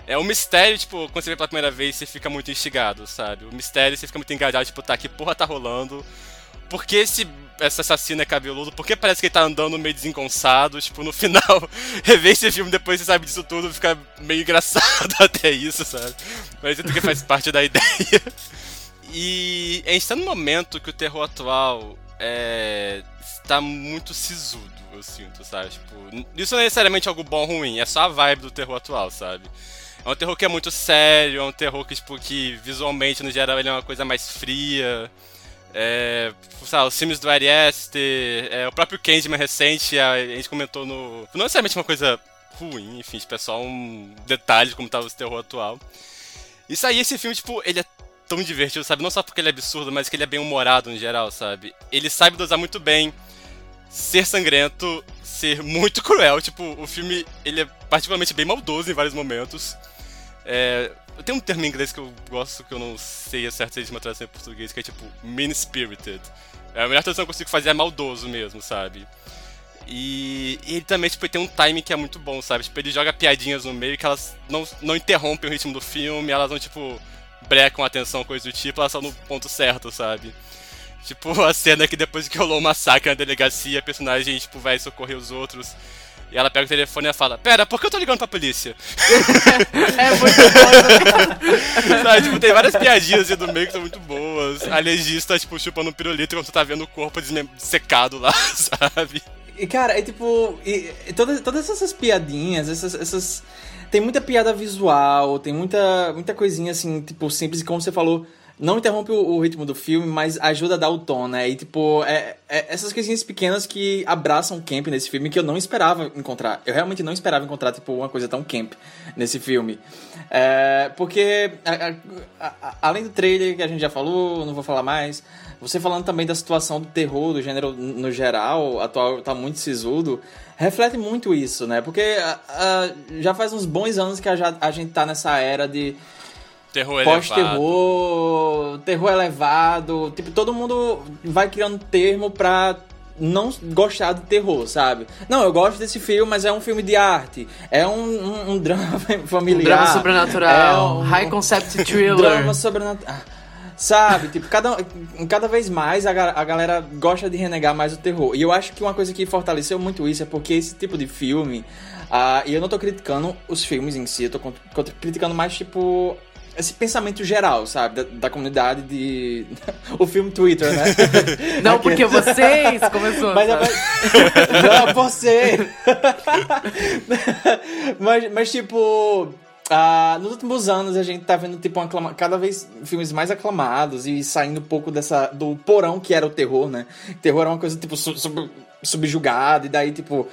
É o mistério, tipo, quando você vê pela primeira vez, você fica muito instigado, sabe? O mistério, você fica muito engajado, tipo, tá, que porra tá rolando? Por que esse, esse assassino é cabeludo? Por que parece que ele tá andando meio desengonçado? Tipo, no final, rever esse filme depois você sabe disso tudo, fica meio engraçado até isso, sabe? Mas isso que faz parte da ideia. E a gente tá num momento que o terror atual é, está muito sisudo, eu sinto, sabe? Tipo, isso não é necessariamente algo bom ou ruim, é só a vibe do terror atual, sabe? É um terror que é muito sério, é um terror que, tipo, que visualmente, no geral, ele é uma coisa mais fria. É, sabe, os filmes do Ari Aster, é, o próprio Candyman recente, a, a gente comentou no... Não necessariamente uma coisa ruim, enfim, tipo, é só um detalhe de como tava o terror atual. Isso aí, esse filme, tipo, ele é tão divertido, sabe? Não só porque ele é absurdo, mas que ele é bem humorado no geral, sabe? Ele sabe dosar muito bem ser sangrento, ser muito cruel. Tipo, o filme, ele é particularmente bem maldoso em vários momentos. É, tem um termo em inglês que eu gosto, que eu não sei a existe uma tradução em português, que é tipo mean-spirited. É, a melhor tradução que eu consigo fazer é maldoso mesmo, sabe? E, e ele também, tipo, tem um timing que é muito bom, sabe? Tipo, ele joga piadinhas no meio que elas não, não interrompem o ritmo do filme, elas não, tipo, a atenção, coisa do tipo, elas são no ponto certo, sabe? Tipo, a cena que depois que rolou um massacre na delegacia, a personagem, tipo, vai socorrer os outros. E ela pega o telefone e ela fala, pera, por que eu tô ligando pra polícia? É muito bom. Sabe, tipo, tem várias piadinhas aí do meio que são muito boas. A legista, tipo, chupando um pirulito enquanto tu tá vendo o corpo secado lá, sabe? E, cara, é tipo. E, e todas, todas essas piadinhas, essas, essas. Tem muita piada visual, tem muita, muita coisinha assim, tipo, simples, e como você falou, não interrompe o, o ritmo do filme, mas ajuda a dar o tom, né? E, tipo, é, é essas coisinhas pequenas que abraçam o camp nesse filme que eu não esperava encontrar. Eu realmente não esperava encontrar, tipo, uma coisa tão camp nesse filme. É, porque, a- a- a- além do trailer que a gente já falou, não vou falar mais, você falando também da situação do terror, do gênero no geral, atual tá muito sisudo, reflete muito isso, né? Porque a- já faz uns bons anos que a, já- a gente tá nessa era de Terror elevado. pós-terror, terror elevado. Tipo, todo mundo vai criando termo pra não gostar do terror, sabe? Não, eu gosto desse filme, mas é um filme de arte. É um, um, um drama familiar. Drama sobrenatural, É um- high concept thriller. Drama sobrenatural. Sabe, tipo, cada, cada vez mais a, a galera gosta de renegar mais o terror. E eu acho que uma coisa que fortaleceu muito isso é porque esse tipo de filme. ah, e eu não tô criticando os filmes em si, eu tô criticando mais, tipo. esse pensamento geral, sabe? Da, da comunidade de. o filme Twitter, né? Não, porque vocês começou. Mas, mas, não, você! mas, mas, tipo. Ah, nos últimos anos a gente tá vendo tipo uma cada vez filmes mais aclamados e saindo um pouco dessa do porão que era o terror, né? Terror era uma coisa tipo su- sub- subjugada e daí tipo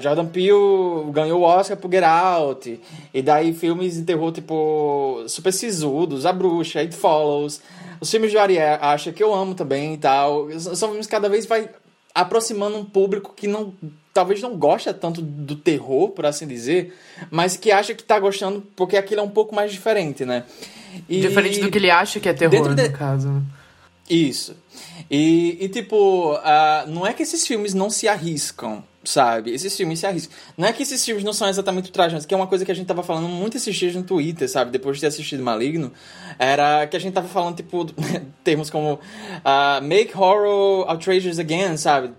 Jordan Peele ganhou o Oscar por Get Out e daí filmes de terror tipo super sisudos, A Bruxa, It Follows, os filmes de Ari Acha que eu amo também e tal. São filmes que cada vez vai aproximando um público que não talvez não gosta tanto do terror, por assim dizer, mas que acha que tá gostando porque aquilo é um pouco mais diferente, né? E- Diferente do que ele acha que é terror, Dentro no de- caso. Isso. E, e, tipo, ah, não é que esses filmes não se arriscam, sabe? Esses filmes se arriscam. Não é que esses filmes não são exatamente ultrajantes, que é uma coisa que a gente tava falando muito esses dias no Twitter, sabe? Depois de ter assistido Maligno, era que a gente tava falando, tipo, termos como ah, make horror outrageous again, sabe?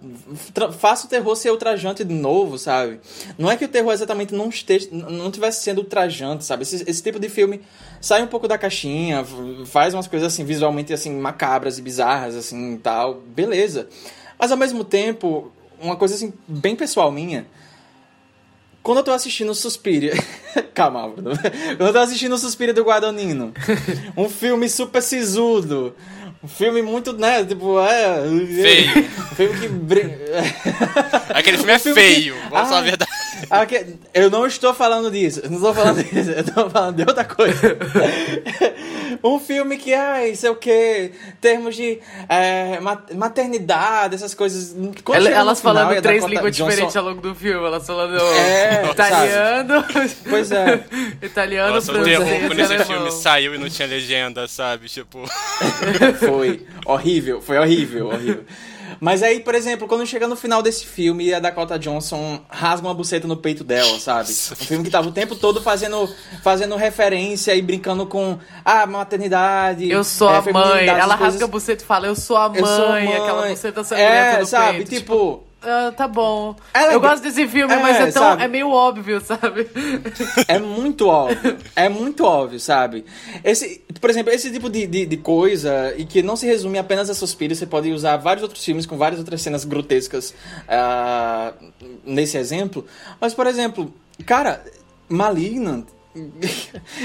Tra- Faça o terror ser ultrajante de novo, sabe? Não é que o terror exatamente não, esteja, não tivesse sendo ultrajante, sabe? Esse, esse tipo de filme sai um pouco da caixinha, faz umas coisas assim, visualmente assim, macabras e bizarras, assim, e tal, beleza. Mas ao mesmo tempo, uma coisa assim, bem pessoal minha, quando eu tô assistindo Suspiria. Calma, Bruno. Quando eu tô assistindo Suspiria do Guadagnino, um filme super sisudo. Um filme muito, né? Tipo, é. Feio. Um filme que. Aquele filme é Um filme que- feio, vamos falar Ah, a verdade. Aque- Eu não estou falando disso. Eu não estou falando disso. Eu estou falando de outra coisa. um filme que, ai, sei o que, termos de é, ma- maternidade, essas coisas. Ela- elas final falando a três línguas Johnson- diferentes ao longo do filme. Elas falando É, italiano, Pois é. italiano, Nossa, o francês terror e quando esse alemão. filme saiu e não tinha legenda, sabe? Tipo. Foi horrível, foi horrível, horrível. Mas aí, por exemplo, quando chega no final desse filme, a Dakota Johnson rasga uma buceta no peito dela, sabe? Um filme que tava o tempo todo fazendo, fazendo referência e brincando com a maternidade. Eu sou é, a mãe. Ela coisas. rasga a buceta e fala, eu sou a mãe. Sou a mãe. Aquela buceta sangrenta É, no sabe? peito. Tipo, ah, tá bom. É eu gosto desse filme, É, mas é, tão, sabe? é meio óbvio, sabe? É muito óbvio. É muito óbvio, sabe? Esse, por exemplo, esse tipo de, de, de coisa, e que não se resume apenas a Suspiro, você pode usar vários outros filmes com várias outras cenas grotescas ah, nesse exemplo. Mas, por exemplo, cara, Malignant.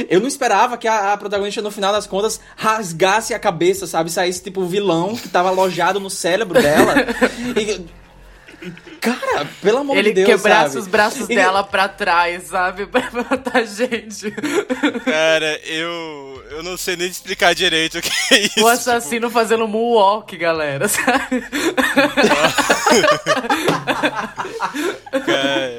Eu não esperava que a, a protagonista, no final das contas, rasgasse a cabeça, sabe? Saísse tipo o vilão que tava alojado no cérebro dela. E- Cara, pelo amor Ele de Deus, quebrasse sabe? os braços E- dela pra trás, sabe? Pra matar gente. Cara, eu. Eu não sei nem explicar direito o que é isso. O assassino fazendo moonwalk, galera, sabe? Cara,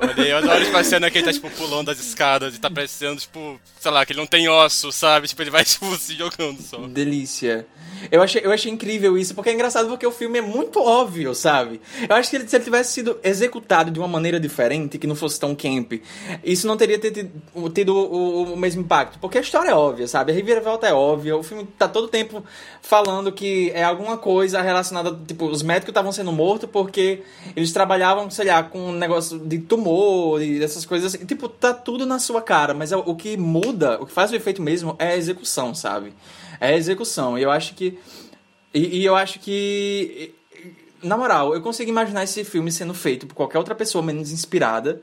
olha, eu adoro tipo, a cena que ele tá, tipo, pulando as escadas e tá parecendo, tipo, sei lá, que ele não tem osso, sabe? Tipo, ele vai, tipo, se jogando só. Delícia. Eu achei, eu achei incrível isso, porque é engraçado porque o filme é muito óbvio, sabe? Eu acho que ele- se ele tivesse sido executado de uma maneira diferente, que não fosse tão camp, isso não teria ter tido, tido o, o mesmo impacto. Porque a história é óbvia, sabe? A reviravolta é óbvia, o filme tá todo tempo falando que é alguma coisa relacionada, tipo, os médicos estavam sendo mortos porque eles trabalhavam, sei lá, com um negócio de tumor e dessas coisas. assim. Tipo, tá tudo na sua cara, mas é o o que muda, o que faz o efeito mesmo é a execução, sabe? É a execução. E eu acho que. E, e eu acho que. Na moral, eu consigo imaginar esse filme sendo feito por qualquer outra pessoa menos inspirada,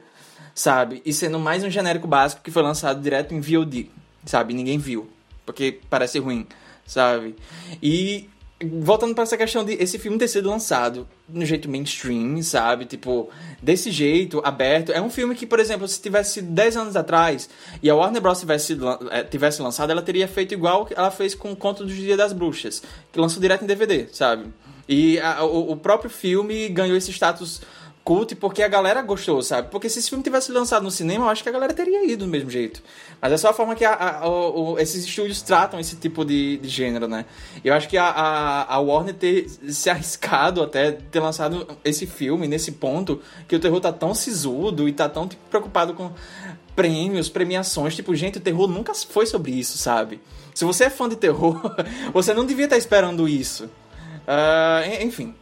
sabe? E sendo mais um genérico básico que foi lançado direto em VOD, sabe? Ninguém viu. Porque parece ruim, sabe? E. Voltando para essa questão de esse filme ter sido lançado no jeito mainstream, sabe? Tipo, desse jeito, aberto. É um filme que, por exemplo, se tivesse sido 10 anos atrás e a Warner Bros. tivesse, sido eh, tivesse lançado, ela teria feito igual que ela fez com o Conto do Dia das Bruxas, que lançou direto em DVD, sabe? E a- o, o próprio filme ganhou esse status cult porque a galera gostou, sabe? Porque se esse filme tivesse lançado no cinema, eu acho que a galera teria ido do mesmo jeito. Mas é só a forma que a- a- o- esses estúdios tratam esse tipo de, de gênero, né? Eu acho que a, a, Warner ter se arriscado até ter lançado esse filme nesse ponto, que o terror tá tão sisudo e tá tão tipo, preocupado com prêmios, premiações. Tipo, gente, o terror nunca foi sobre isso, sabe? Se você é fã de terror, você não devia estar esperando isso. En- enfim.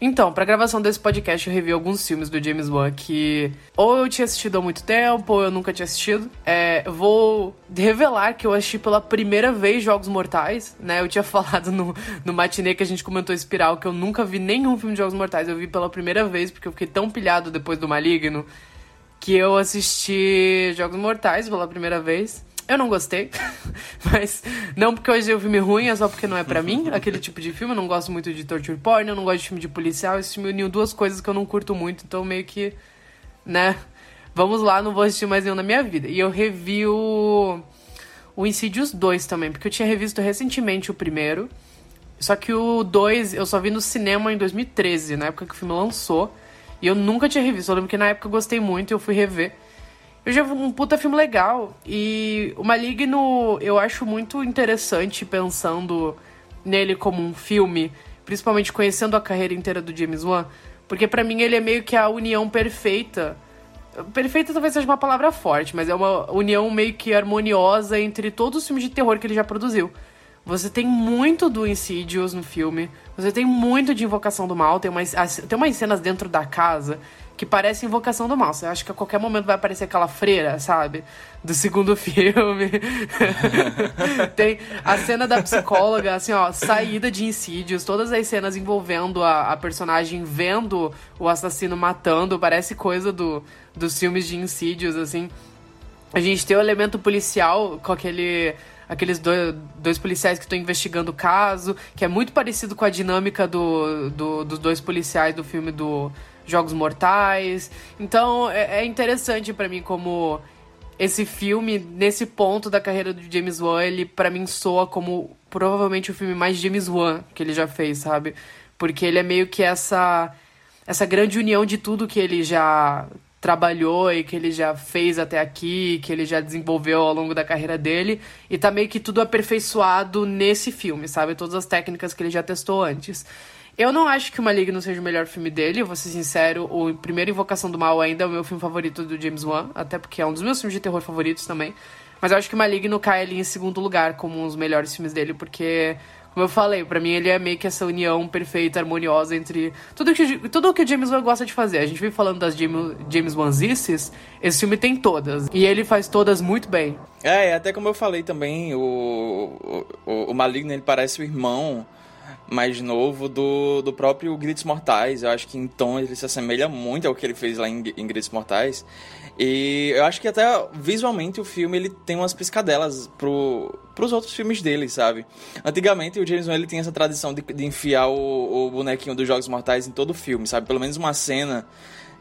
Então, pra gravação desse podcast, eu revi alguns filmes do James Wan que ou eu tinha assistido há muito tempo, ou eu nunca tinha assistido. É, vou revelar que eu assisti pela primeira vez Jogos Mortais, né? Eu tinha falado no, no matinê que a gente comentou Espiral que eu nunca vi nenhum filme de Jogos Mortais. Eu vi pela primeira vez porque eu fiquei tão pilhado depois do Maligno que eu assisti Jogos Mortais pela primeira vez. Eu não gostei, mas não porque hoje é um filme ruim, é só porque não é pra mim, aquele tipo de filme. Eu não gosto muito de torture porn, eu não gosto de filme de policial. Esse filme uniu duas coisas que eu não curto muito, então meio que, né? Vamos lá, não vou assistir mais nenhum na minha vida. E eu revi o, o Insidious 2 também, porque eu tinha revisto recentemente o primeiro. Só que o 2 eu só vi no cinema em 2013, na época que o filme lançou. E eu nunca tinha revisto. Eu lembro que na época eu gostei muito e eu fui rever. Eu já vi um puta filme legal. E o Maligno eu acho muito interessante pensando nele como um filme, principalmente conhecendo a carreira inteira do James Wan, porque para mim ele é meio que a união perfeita. Perfeita talvez seja uma palavra forte, mas é uma união meio que harmoniosa entre todos os filmes de terror que ele já produziu. Você tem muito do Insidious no filme, você tem muito de Invocação do Mal, tem umas, tem umas cenas dentro da casa que parece Invocação do Mal. Você acha que a qualquer momento vai aparecer aquela freira, sabe? Do segundo filme. Tem a cena da psicóloga, assim, ó, saída de insídios, todas as cenas envolvendo a, a personagem vendo o assassino matando, parece coisa do, dos filmes de insídios, assim. A gente tem o elemento policial com aquele aqueles dois, dois policiais que estão investigando o caso, que é muito parecido com a dinâmica do, do, dos dois policiais do filme do Jogos Mortais. Então é, é interessante para mim como esse filme, nesse ponto da carreira do James Wan, ele para mim soa como provavelmente o filme mais James Wan que ele já fez, sabe? Porque ele é meio que essa essa grande união de tudo que ele já trabalhou e que ele já fez até aqui, que ele já desenvolveu ao longo da carreira dele, e tá meio que tudo aperfeiçoado nesse filme, sabe? Todas as técnicas que ele já testou antes. Eu não acho que o Maligno seja o melhor filme dele, vou ser sincero. O primeiro Invocação do Mal ainda é o meu filme favorito do James Wan, até porque é um dos meus filmes de terror favoritos também. Mas eu acho que o Maligno cai ali em segundo lugar como um dos melhores filmes dele, porque como eu falei, para mim ele é meio que essa união perfeita, harmoniosa entre tudo que, tudo que o James Wan gosta de fazer. A gente vem falando das James, James Wanzices, esse filme tem todas. E ele faz todas muito bem. É, até como eu falei também, o, o, o Maligno ele parece o irmão mais novo do, do próprio Gritos Mortais. Eu acho que em tom ele se assemelha muito ao que ele fez lá em, em Gritos Mortais. E eu acho que até visualmente o filme ele tem umas piscadelas pro, pros outros filmes dele, sabe? Antigamente o James Wan ele tinha essa tradição de, de enfiar o, o bonequinho dos Jogos Mortais em todo o filme, sabe? Pelo menos uma cena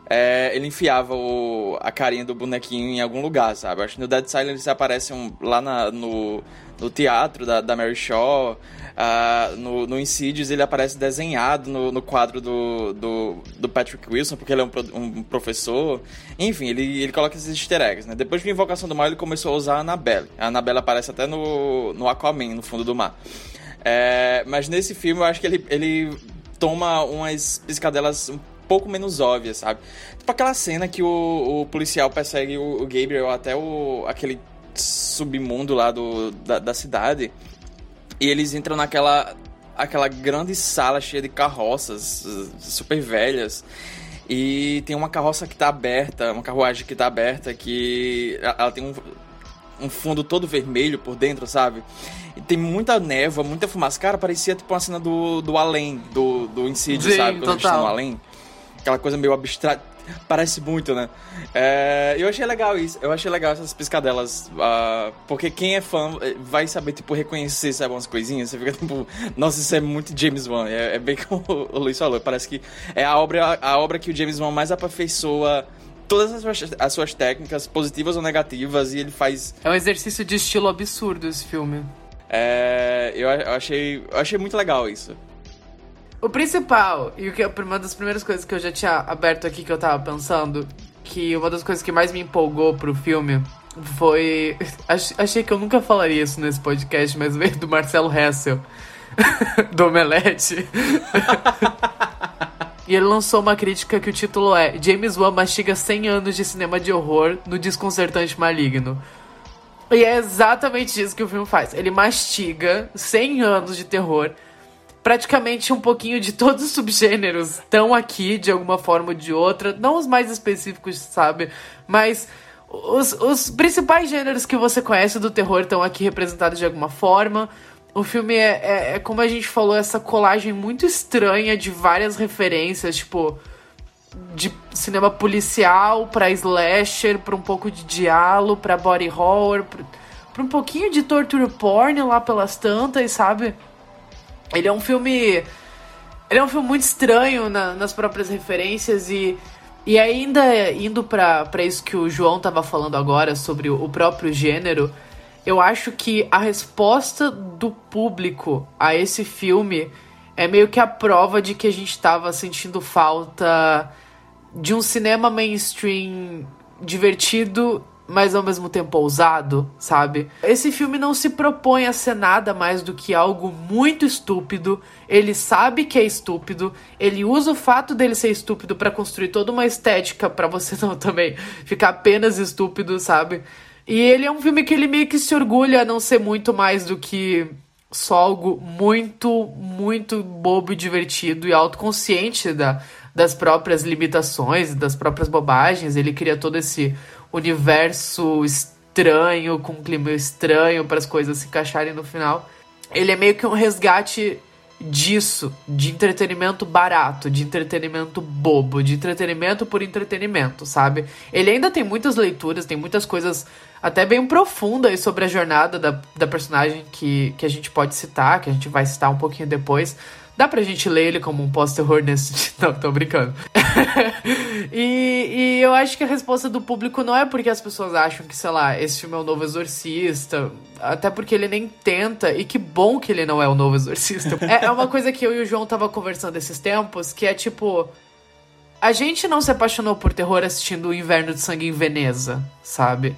é, ele enfiava o, a carinha do bonequinho em algum lugar, sabe? Acho que no Dead Silence aparece um, lá na, no, no teatro da, da Mary Shaw. Uh, no, no Insidious ele aparece desenhado no, no quadro do, do, do, Patrick Wilson, porque ele é um, um, professor. Enfim, ele, ele coloca esses easter eggs, né? Depois de Invocação do Mal, ele começou a usar a Annabelle. A Annabelle aparece até no, no Aquaman, no fundo do mar. É, mas nesse filme eu acho que ele, ele toma umas piscadelas um pouco menos óbvias, sabe? Tipo aquela cena que o, o policial persegue o, o Gabriel até o, aquele submundo lá do, da, da cidade. E eles entram naquela aquela grande sala cheia de carroças super velhas. E tem uma carroça que tá aberta, uma carruagem que tá aberta, que ela tem um, um fundo todo vermelho por dentro, sabe? E tem muita névoa, muita fumaça. Cara, parecia tipo uma cena do, do Além, do, do Incídio, sabe? Quando total. a gente tá no Além. Aquela coisa meio abstrata Parece muito, né? É, eu achei legal isso. Eu achei legal essas piscadelas. Uh, porque quem é fã eh, vai saber, tipo, reconhecer, sabe, umas coisinhas. Você fica, tipo, nossa, isso é muito James Wan. É, é bem como o Luiz falou. Parece que é a obra, a obra que o James Wan mais aperfeiçoa todas as suas, as suas técnicas, positivas ou negativas, e ele faz. É um exercício de estilo absurdo esse filme. É, eu, eu, achei, eu achei muito legal isso. O principal, e o que uma das primeiras coisas que eu já tinha aberto aqui que eu tava pensando, que uma das coisas que mais me empolgou pro filme foi. Achei que eu nunca falaria isso nesse podcast, mas veio do Marcelo Hessel, do Omelete. e ele lançou uma crítica que o título é James Wan mastiga 100 anos de cinema de horror no desconcertante maligno. E é exatamente isso que o filme faz. Ele mastiga 100 anos de terror praticamente um pouquinho de todos os subgêneros estão aqui de alguma forma ou de outra. Não os mais específicos, sabe? Mas os, os principais gêneros que você conhece do terror estão aqui representados de alguma forma. O filme é, é, é, como a gente falou, essa colagem muito estranha de várias referências, tipo, de cinema policial pra slasher, pra um pouco de diálogo, pra body horror, pra, pra um pouquinho de torture porn lá pelas tantas, sabe? Ele é um filme. Ele é um filme muito estranho na, nas próprias referências e. E ainda indo para isso que o João tava falando agora sobre o, próprio gênero, eu acho que a resposta do público a esse filme é meio que a prova de que a gente tava sentindo falta de um cinema mainstream divertido mas ao mesmo tempo ousado, sabe? Esse filme não se propõe a ser nada mais do que algo muito estúpido. Ele sabe que é estúpido, ele usa o fato dele ser estúpido para construir toda uma estética para você não também ficar apenas estúpido, sabe? E ele é um filme que ele meio que se orgulha a não ser muito mais do que só algo muito, muito bobo e divertido e autoconsciente da, das próprias limitações, das próprias bobagens. Ele cria todo esse universo estranho, com um clima estranho para as coisas se encaixarem no final. Ele é meio que um resgate disso, de entretenimento barato, de entretenimento bobo, de entretenimento por entretenimento, sabe? Ele ainda tem muitas leituras, tem muitas coisas até bem profundas sobre a jornada da, da personagem que, que a gente pode citar, que a gente vai citar um pouquinho depois. Dá pra gente ler ele como um pós-terror nesse. Não, tô brincando. e, e eu acho que a resposta do público não é porque as pessoas acham que, sei lá, esse filme é o novo exorcista. Até porque ele nem tenta, e que bom que ele não é o novo exorcista. é, é uma coisa que eu e o João tava conversando esses tempos, que é tipo. A gente não se apaixonou por terror assistindo O Inverno de Sangue em Veneza, sabe?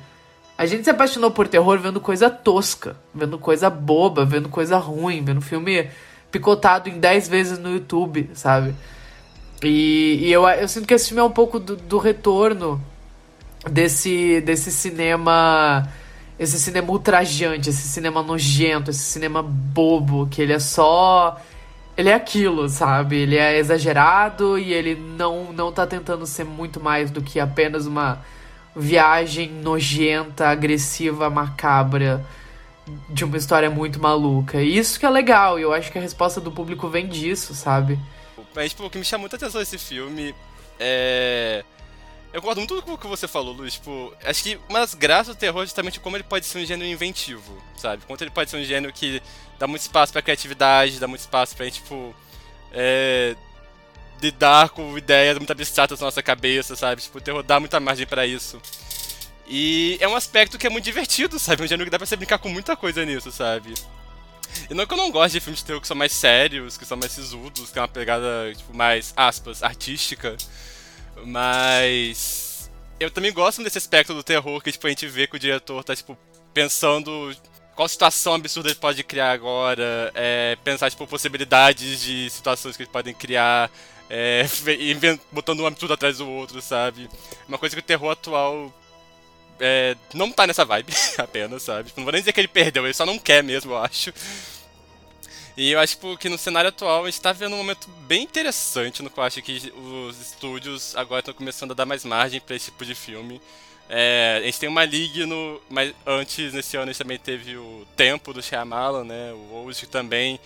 A gente se apaixonou por terror vendo coisa tosca, vendo coisa boba, vendo coisa ruim, vendo filme picotado em 10 vezes no YouTube, sabe? E, e eu, eu sinto que esse filme é um pouco do, do retorno desse, desse cinema. Esse cinema ultrajante, esse cinema nojento, esse cinema bobo, que ele é só. Ele é aquilo, sabe? Ele é exagerado e ele não, não tá tentando ser muito mais do que apenas uma viagem nojenta, agressiva, macabra de uma história muito maluca. E isso que é legal, e eu acho que a resposta do público vem disso, sabe? Mas, tipo, o que me chama muita atenção nesse filme é. Eu concordo muito com o que você falou, Luiz. Tipo, acho que uma das graças do terror é justamente como ele pode ser um gênero inventivo, sabe? Quanto ele pode ser um gênero que dá muito espaço pra criatividade, dá muito espaço pra tipo. É, lidar com ideias muito abstratas na nossa cabeça, sabe? Tipo, o terror dá muita margem para isso. E é um aspecto que é muito divertido, sabe? Um gênero que dá pra você brincar com muita coisa nisso, sabe? E não é que eu não gosto de filmes de terror que são mais sérios, que são mais sisudos, que é uma pegada, tipo, mais, aspas, artística. Mas. Eu também gosto desse aspecto do terror que, tipo, a gente vê que o diretor tá, tipo, pensando qual situação absurda ele pode criar agora, é, pensar, tipo, possibilidades de situações que eles podem criar, é, botando um absurdo atrás do outro, sabe? Uma coisa que o terror atual é, não tá nessa vibe apenas, sabe? Não vou nem dizer que ele perdeu, ele só não quer mesmo, eu acho. E eu acho tipo, que no cenário atual a gente tá vendo um momento bem interessante no qual acho que os estúdios agora estão começando a dar mais margem para esse tipo de filme. É, a gente tem uma League no. Mas antes, nesse ano, a gente também teve o Tempo do Shyamalan, né? O Old também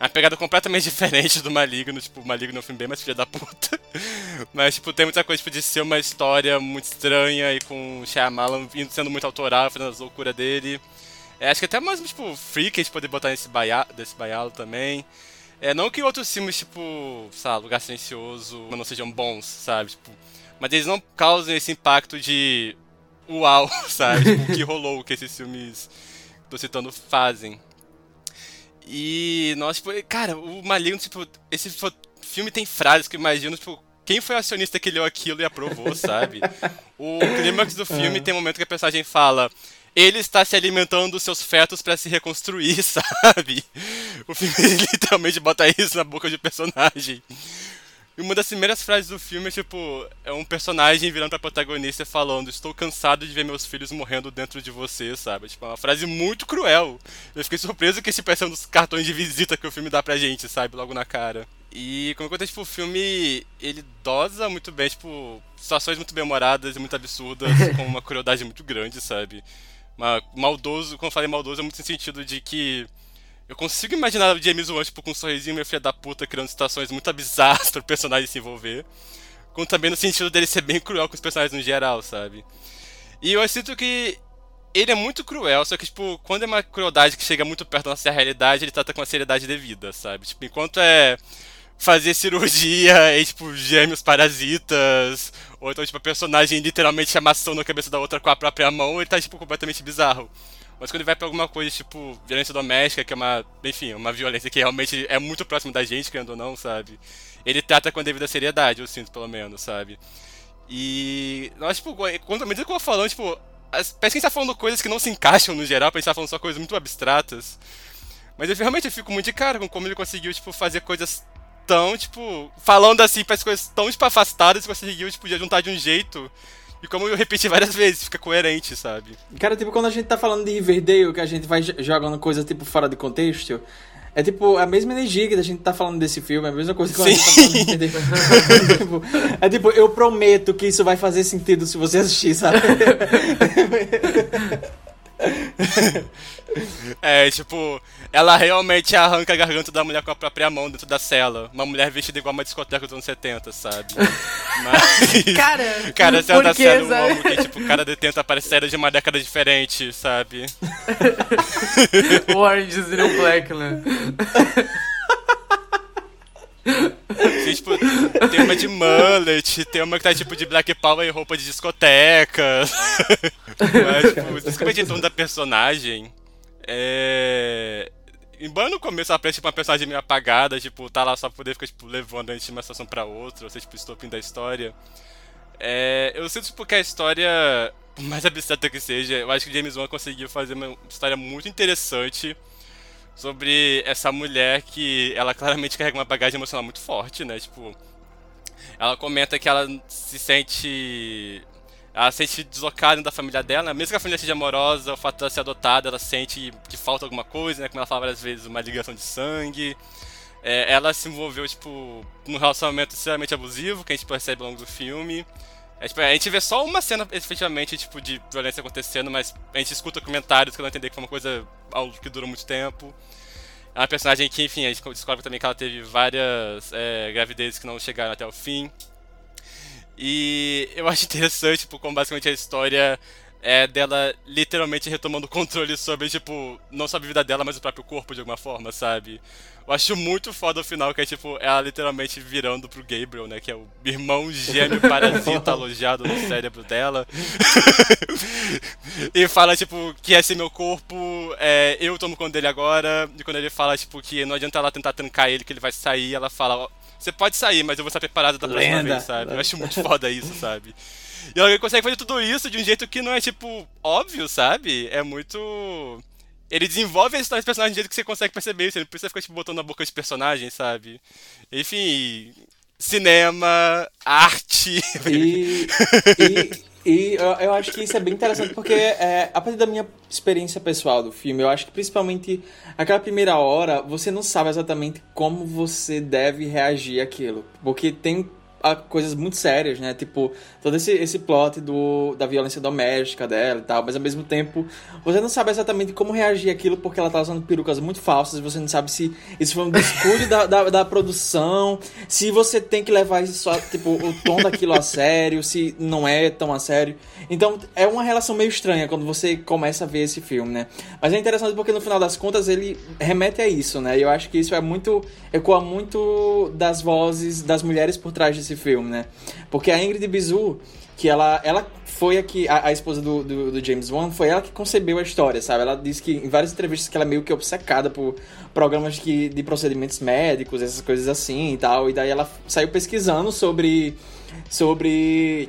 uma pegada completamente diferente do Maligno, tipo, Maligno é um filme bem mais filha da puta. Mas, tipo, tem muita coisa tipo, de ser uma história muito estranha e com o Shyamalan sendo muito autoral, fazendo as loucuras dele. É, acho que até mais, tipo, freak a gente poder botar nesse baia desse baialo também. É, não que outros filmes, tipo, sabe, Lugar Silencioso não sejam bons, sabe? Tipo, mas eles não causam esse impacto de uau, sabe? tipo, o que rolou, o que esses filmes que tô citando fazem. E, nossa, tipo, cara, o Maligno, tipo, esse filme tem frases que eu imagino, tipo, quem foi o acionista que leu aquilo e aprovou, sabe? O clímax do filme é. tem um momento que a personagem fala ele está se alimentando dos seus fetos para se reconstruir, sabe? O filme literalmente bota isso na boca de personagem. E uma das primeiras frases do filme é tipo, é um personagem virando pra protagonista falando, estou cansado de ver meus filhos morrendo dentro de você, sabe? Tipo, é uma frase muito cruel. Eu fiquei surpreso que esse parece um dos cartões de visita que o filme dá pra gente, sabe? Logo na cara. E como eu contei, tipo, o filme, ele dosa muito bem, tipo, situações muito bem humoradas e muito absurdas, com uma crueldade muito grande, sabe? Mas maldoso, como eu falei, maldoso é muito no sentido de que eu consigo imaginar o James Wan, tipo, com um sorrisinho meio filha da puta, criando situações muito bizarras pro personagem se envolver. Como também no sentido dele ser bem cruel com os personagens no geral, sabe? E eu sinto que ele é muito cruel, só que, tipo, quando é uma crueldade que chega muito perto da nossa realidade, ele trata com a seriedade devida, sabe? Tipo, enquanto é fazer cirurgia e, tipo, gêmeos parasitas, ou então, tipo, a personagem literalmente amassando na cabeça da outra com a própria mão, ele tá, tipo, completamente bizarro. Mas quando vai pra alguma coisa, tipo, violência doméstica, que é uma, enfim, uma violência que realmente é muito próximo da gente, querendo ou não, sabe? Ele trata com a devida seriedade, eu sinto, pelo menos, sabe? E. Nós, tipo, quando, à medida que eu falando, tipo, as, parece que a gente tá falando coisas que não se encaixam no geral, parece a gente tá falando só coisas muito abstratas. Mas eu realmente eu fico muito de cara com como ele conseguiu, tipo, fazer coisas tão, tipo, falando assim, parece coisas tão, tipo, afastadas, conseguiu, tipo, juntar de um jeito e como eu repeti várias vezes, fica coerente, sabe? Cara, tipo, quando a gente tá falando de Riverdale, que a gente vai jogando coisa, tipo, fora de contexto, é tipo a mesma energia que a gente tá falando desse filme, é a mesma coisa que a gente tá falando de Riverdale. tipo, é tipo, eu prometo que isso vai fazer sentido se você assistir, sabe? É, tipo, ela realmente arranca a garganta da mulher com a própria mão dentro da cela. Uma mulher vestida igual uma discoteca dos anos 70, sabe? Mas. Cara, cara, a cena da cela, um homem que, tipo, cada detenta parece série de uma década diferente, sabe? Orange is the New Black, né? Tipo, tem uma de mullet, tem uma que tá tipo de black power e roupa de discoteca. Mas, tipo, principalmente em torno da personagem. É. Embora no começo ela pareça tipo, uma personagem meio apagada, tipo, tá lá só pra poder ficar tipo, levando a gente de uma situação pra outra, ou seja, tipo, estopim da história. É, eu sinto tipo, que a história, por mais abstrata que seja, eu acho que James Wan conseguiu fazer uma história muito interessante sobre essa mulher que ela claramente carrega uma bagagem emocional muito forte, né? Tipo, ela comenta que ela se sente ela se sente deslocada da família dela, mesmo que a família seja amorosa, o fato dela ser adotada, ela sente que falta alguma coisa, né? Como ela fala várias vezes, uma ligação de sangue. É, ela se envolveu, tipo, num relacionamento extremamente abusivo, que a gente percebe ao longo do filme. É, tipo, a gente vê só uma cena, efetivamente, tipo, de violência acontecendo, mas a gente escuta comentários que ela entender que foi uma coisa que durou muito tempo. É uma personagem que, enfim, a gente descobre também que ela teve várias é, gravidezes que não chegaram até o fim. E eu acho interessante, tipo, como basicamente a história é dela literalmente retomando o controle sobre, tipo, não só a vida dela, mas o próprio corpo de alguma forma, sabe? Eu acho muito foda o final, que é tipo, ela literalmente virando pro Gabriel, né? Que é o irmão gêmeo parasita alojado no cérebro dela. e fala, tipo, que esse meu corpo, é, eu tomo conta dele agora. E quando ele fala, tipo, que não adianta ela tentar trancar ele, que ele vai sair, ela fala, ó, você pode sair, mas eu vou estar preparada da próxima Lenda. vez, sabe? Eu acho muito foda isso, sabe? E ela consegue fazer tudo isso de um jeito que não é, tipo, óbvio, sabe? É muito. Ele desenvolve a história dos personagens de um jeito que você consegue perceber isso. Ele não precisa ficar, tipo, botando na boca de personagens, sabe? Enfim. Cinema, arte. E, e, e eu, eu acho que isso é bem interessante porque, é, a partir da minha experiência pessoal do filme, eu acho que principalmente aquela primeira hora, você não sabe exatamente como você deve reagir àquilo. Porque tem ah, coisas muito sérias, né? Tipo, todo esse, esse plot do, da violência doméstica dela e tal, mas ao mesmo tempo você não sabe exatamente como reagir àquilo porque ela tá usando perucas muito falsas, você não sabe se isso foi um descuido da, da, da produção, se você tem que levar isso só, tipo, o tom daquilo a sério, se não é tão a sério. Então é uma relação meio estranha quando você começa a ver esse filme, né? Mas é interessante porque no final das contas ele remete a isso, né? E eu acho que isso é muito. ecoa muito das vozes das mulheres por trás desse filme, né? Porque a Ingrid Bizu, que ela, ela foi aqui, a, a esposa do, do, do James Wan, foi ela que concebeu a história, sabe? Ela disse que em várias entrevistas que ela é meio que obcecada por programas que, de procedimentos médicos, essas coisas assim e tal. E daí ela saiu pesquisando sobre. sobre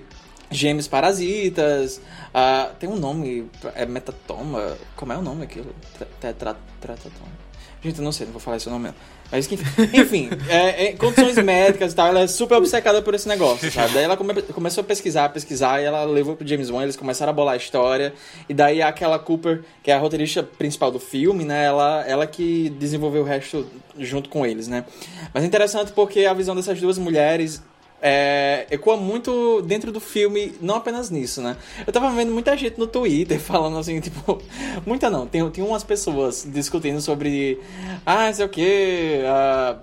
gêmeos parasitas. Uh, tem um nome, é metatoma. Como é o nome aquilo? Tetratratoma. Gente, eu não sei, não vou falar esse nome. Mas que, enfim, é, é, condições médicas e tal, ela é super obcecada por esse negócio, sabe? Daí ela come, começou a pesquisar, pesquisar, e ela levou pro James Wan, eles começaram a bolar a história, e daí aquela Cooper, que é a roteirista principal do filme, né? Ela, ela que desenvolveu o resto junto com eles, né? Mas é interessante porque a visão dessas duas mulheres é, ecoa muito dentro do filme, não apenas nisso, né? Eu tava vendo muita gente no Twitter falando assim, tipo, muita não, tem, tem umas pessoas discutindo sobre, ah, sei o que, ah,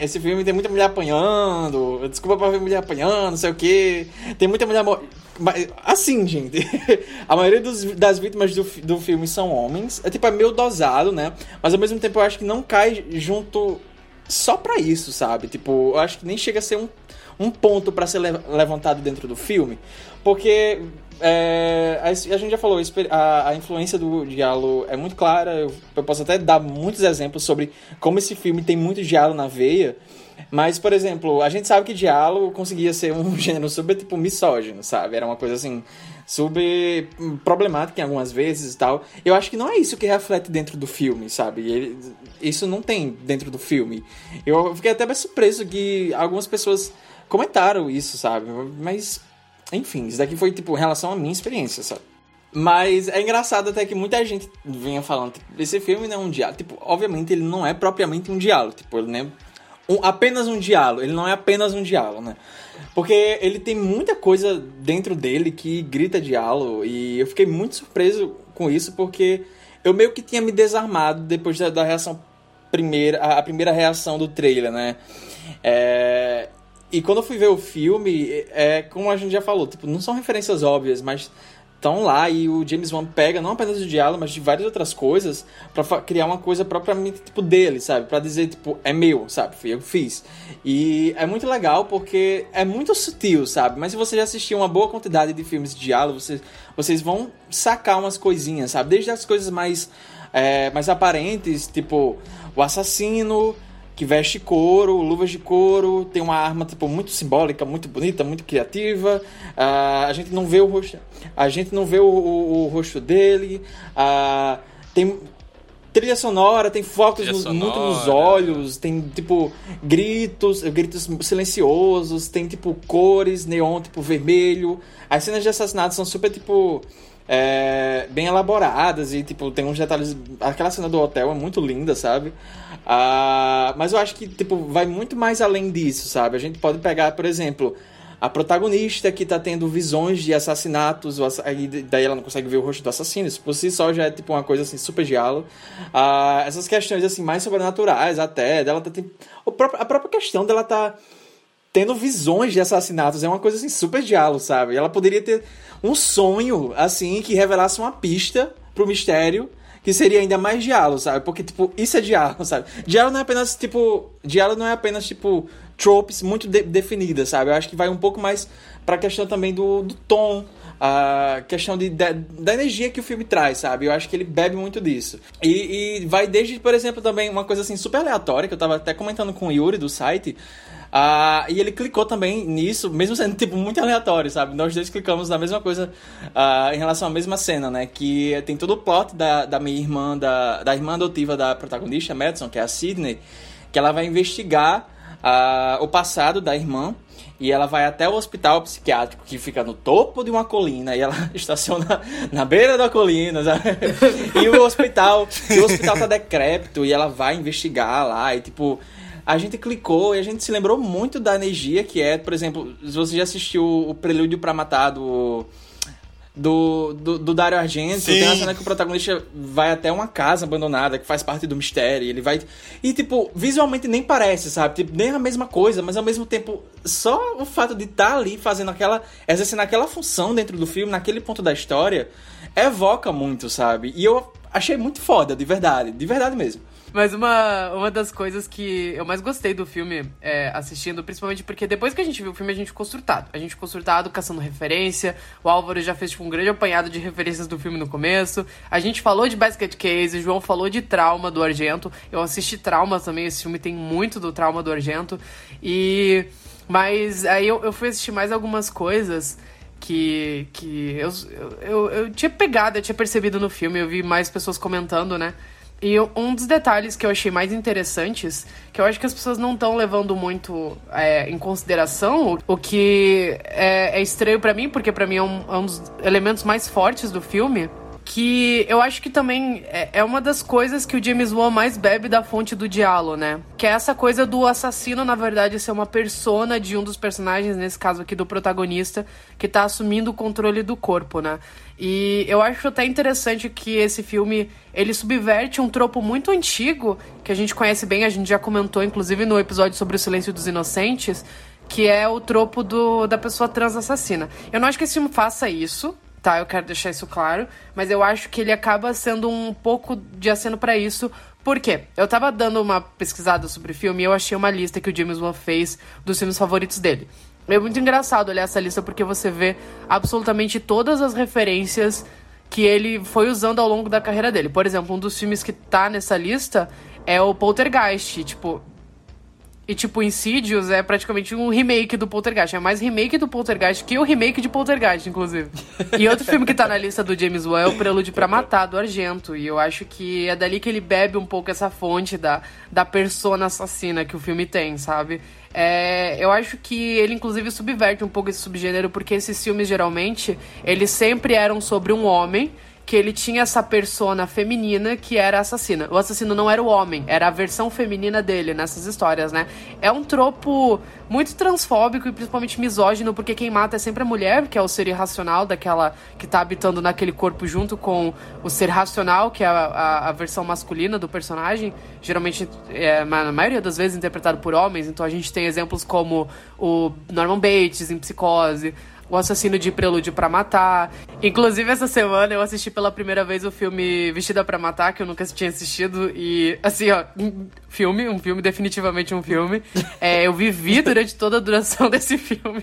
esse filme tem muita mulher apanhando, desculpa pra ver mulher apanhando, não sei o que, tem muita mulher. Assim, gente, a maioria dos, das vítimas do, do filme são homens, é tipo, é meio dosado, né? Mas ao mesmo tempo eu acho que não cai junto só pra isso, sabe? Tipo, eu acho que nem chega a ser um um ponto para ser levantado dentro do filme, porque é, a, a, gente já falou, a, a, influência do diálogo é muito clara. Eu, eu, posso até dar muitos exemplos sobre como esse filme tem muito diálogo na veia. Mas, por exemplo, a gente sabe que diálogo conseguia ser um gênero super, tipo, misógino, sabe? Era uma coisa assim, super problemática em algumas vezes e tal. Eu acho que não é isso que reflete dentro do filme, sabe? Ele, isso não tem dentro do filme. Eu fiquei até bem surpreso que algumas pessoas comentaram isso, sabe? Mas, enfim, isso daqui foi, tipo, em relação à minha experiência, sabe? Mas é engraçado até que muita gente vinha falando, tipo, esse filme não é um diálogo. Tipo, obviamente ele não é propriamente um diálogo. Tipo, ele não é um, apenas um diálogo. Ele não é apenas um diálogo, né? Porque ele tem muita coisa dentro dele que grita diálogo. E eu fiquei muito surpreso com isso, porque eu meio que tinha me desarmado depois da, da reação primeira, a, a primeira reação do trailer, né? É, e quando eu fui ver o filme, é como a gente já falou, tipo, não são referências óbvias, mas estão lá e o James Wan pega não apenas o diálogo, mas de várias outras coisas para criar uma coisa propriamente tipo dele, sabe? Para dizer tipo, é meu, sabe? Fui eu que fiz. E é muito legal porque é muito sutil, sabe? Mas se você já assistiu uma boa quantidade de filmes de diálogo, vocês, vocês vão sacar umas coisinhas, sabe? Desde as coisas mais é, mais aparentes, tipo o assassino que veste couro, luvas de couro, tem uma arma tipo muito simbólica, muito bonita, muito criativa. Uh, a gente não vê o rosto, a gente não vê o, o, o rosto dele. Uh, tem trilha sonora, tem focos no, muito nos olhos, tem tipo gritos, gritos silenciosos, tem tipo cores, neon tipo vermelho. As cenas de assassinato são super tipo é, bem elaboradas e tipo tem uns detalhes. Aquela cena do hotel é muito linda, sabe? Uh, mas eu acho que, tipo, vai muito mais além disso, sabe? A gente pode pegar, por exemplo, a protagonista que tá tendo visões de assassinatos, aí daí ela não consegue ver o rosto do assassino, isso por si só já é tipo uma coisa assim super diálogo. Uh, essas questões assim mais sobrenaturais até, dela tá tipo, a própria questão dela tá tendo visões de assassinatos é uma coisa assim super diálogo, sabe? Ela poderia ter um sonho assim que revelasse uma pista pro mistério que seria ainda mais diálogo, sabe? Porque, tipo, isso é diálogo, sabe? Diálogo não é apenas, tipo... Diálogo não é apenas, tipo, tropes muito de definidas, sabe? Eu acho que vai um pouco mais pra questão também do, do tom, a questão de, de, da energia que o filme traz, sabe? Eu acho que ele bebe muito disso. E, e vai desde, por exemplo, também uma coisa assim super aleatória, que eu tava até comentando com o Yuri do site, Uh, e ele clicou também nisso, mesmo sendo tipo muito aleatório, sabe? Nós dois clicamos na mesma coisa uh, em relação à mesma cena, né? Que tem todo o plot da, da minha irmã, da, da irmã adotiva da protagonista, Madison, que é a Sidney, que ela vai investigar uh, o passado da irmã e ela vai até o hospital psiquiátrico que fica no topo de uma colina e ela estaciona na beira da colina, sabe? E o hospital, o hospital tá decrépito e ela vai investigar lá e tipo a gente clicou e a gente se lembrou muito da energia que é, por exemplo, se você já assistiu o Prelúdio para Matar do do, do, do Dario Argento, Sim. tem uma cena que o protagonista vai até uma casa abandonada, que faz parte do mistério, ele vai... E, tipo, visualmente nem parece, sabe? Tipo, nem a mesma coisa, mas ao mesmo tempo, só o fato de estar tá ali fazendo aquela... exercendo aquela função dentro do filme, naquele ponto da história, evoca muito, sabe? E eu achei muito foda, de verdade, de verdade mesmo. Mas uma, uma das coisas que eu mais gostei do filme é, assistindo, principalmente porque depois que a gente viu o filme, a gente ficou surtado. A gente ficou surtado caçando referência. O Álvaro já fez tipo, um grande apanhado de referências do filme no começo. A gente falou de Basket Case, o João falou de Trauma do Argento. Eu assisti Trauma também, esse filme tem muito do Trauma do Argento. E. Mas aí eu, eu fui assistir mais algumas coisas que, que eu, eu, eu tinha pegado, eu tinha percebido no filme, eu vi mais pessoas comentando, né? E um dos detalhes que eu achei mais interessantes, que eu acho que as pessoas não estão levando muito é, em consideração, o, que é, é estranho para mim, porque para mim é um, é um dos elementos mais fortes do filme, que eu acho que também é, é uma das coisas que o James Wan mais bebe da fonte do diálogo, né? Que é essa coisa do assassino, na verdade, ser uma persona de um dos personagens, nesse caso aqui do protagonista, que tá assumindo o controle do corpo, né? E eu acho até interessante que esse filme, ele subverte um tropo muito antigo, que a gente conhece bem, a gente já comentou, inclusive, no episódio sobre o silêncio dos inocentes, que é o tropo do, da pessoa trans assassina. Eu não acho que esse filme faça isso, tá? Eu quero deixar isso claro, mas eu acho que ele acaba sendo um pouco de aceno para isso. Por quê? Eu tava dando uma pesquisada sobre filme e eu achei uma lista que o James Wan fez dos filmes favoritos dele. É muito engraçado olhar essa lista porque você vê absolutamente todas as referências que ele foi usando ao longo da carreira dele. Por exemplo, um dos filmes que tá nessa lista é o Poltergeist. Tipo, e, tipo, Insidious é praticamente um remake do Poltergeist. É mais remake do Poltergeist que o remake de Poltergeist, inclusive. E outro filme que tá na lista do James Wan é o Prelude para Matar, do Argento. E eu acho que é dali que ele bebe um pouco essa fonte da, da persona assassina que o filme tem, sabe? É, eu acho que ele, inclusive, subverte um pouco esse subgênero, porque esses filmes, geralmente, eles sempre eram sobre um homem que ele tinha essa persona feminina que era assassina. O assassino não era o homem, era a versão feminina dele nessas histórias, né? É um tropo muito transfóbico e principalmente misógino, porque quem mata é sempre a mulher, que é o ser irracional daquela que tá habitando naquele corpo junto com o ser racional, que é a, a, a versão masculina do personagem, geralmente, é, na maioria das vezes, interpretado por homens. Então a gente tem exemplos como o Norman Bates em Psicose, o Assassino de Prelúdio para Matar. Inclusive, essa semana eu assisti pela primeira vez o filme Vestida para Matar, que eu nunca tinha assistido. E, assim, ó, filme, um filme, definitivamente um filme. É, eu vivi durante toda a duração desse filme.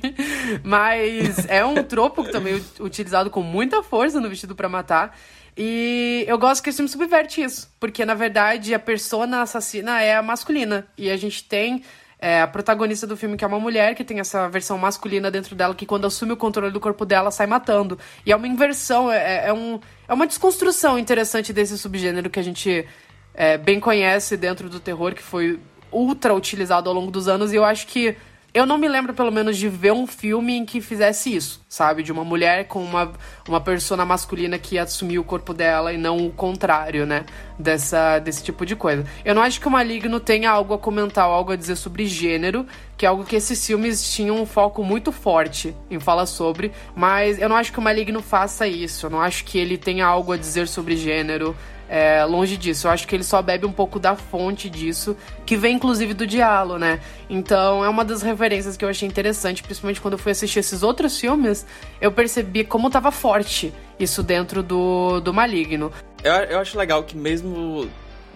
Mas é um tropo também utilizado com muita força no Vestido para Matar. E eu gosto que esse filme subverte isso. Porque, na verdade, a persona assassina é a masculina. E a gente tem é, a protagonista do filme, que é uma mulher que tem essa versão masculina dentro dela, que quando assume o controle do corpo dela, sai matando. E é uma inversão, é, é, um, é uma desconstrução interessante desse subgênero que a gente é, bem conhece dentro do terror, que foi ultra utilizado ao longo dos anos, e eu acho que eu não me lembro, pelo menos, de ver um filme em que fizesse isso, sabe? De uma mulher com uma, uma persona masculina que assumia o corpo dela e não o contrário, né? Dessa, desse tipo de coisa. Eu não acho que o Maligno tenha algo a comentar, algo a dizer sobre gênero, que é algo que esses filmes tinham um foco muito forte em falar sobre, mas eu não acho que o Maligno faça isso. Eu não acho que ele tenha algo a dizer sobre gênero. É, longe disso, eu acho que ele só bebe um pouco da fonte disso, que vem inclusive do diálogo, né? Então é uma das referências que eu achei interessante, principalmente quando eu fui assistir esses outros filmes, eu percebi como tava forte isso dentro do, do Maligno. Eu, eu acho legal que mesmo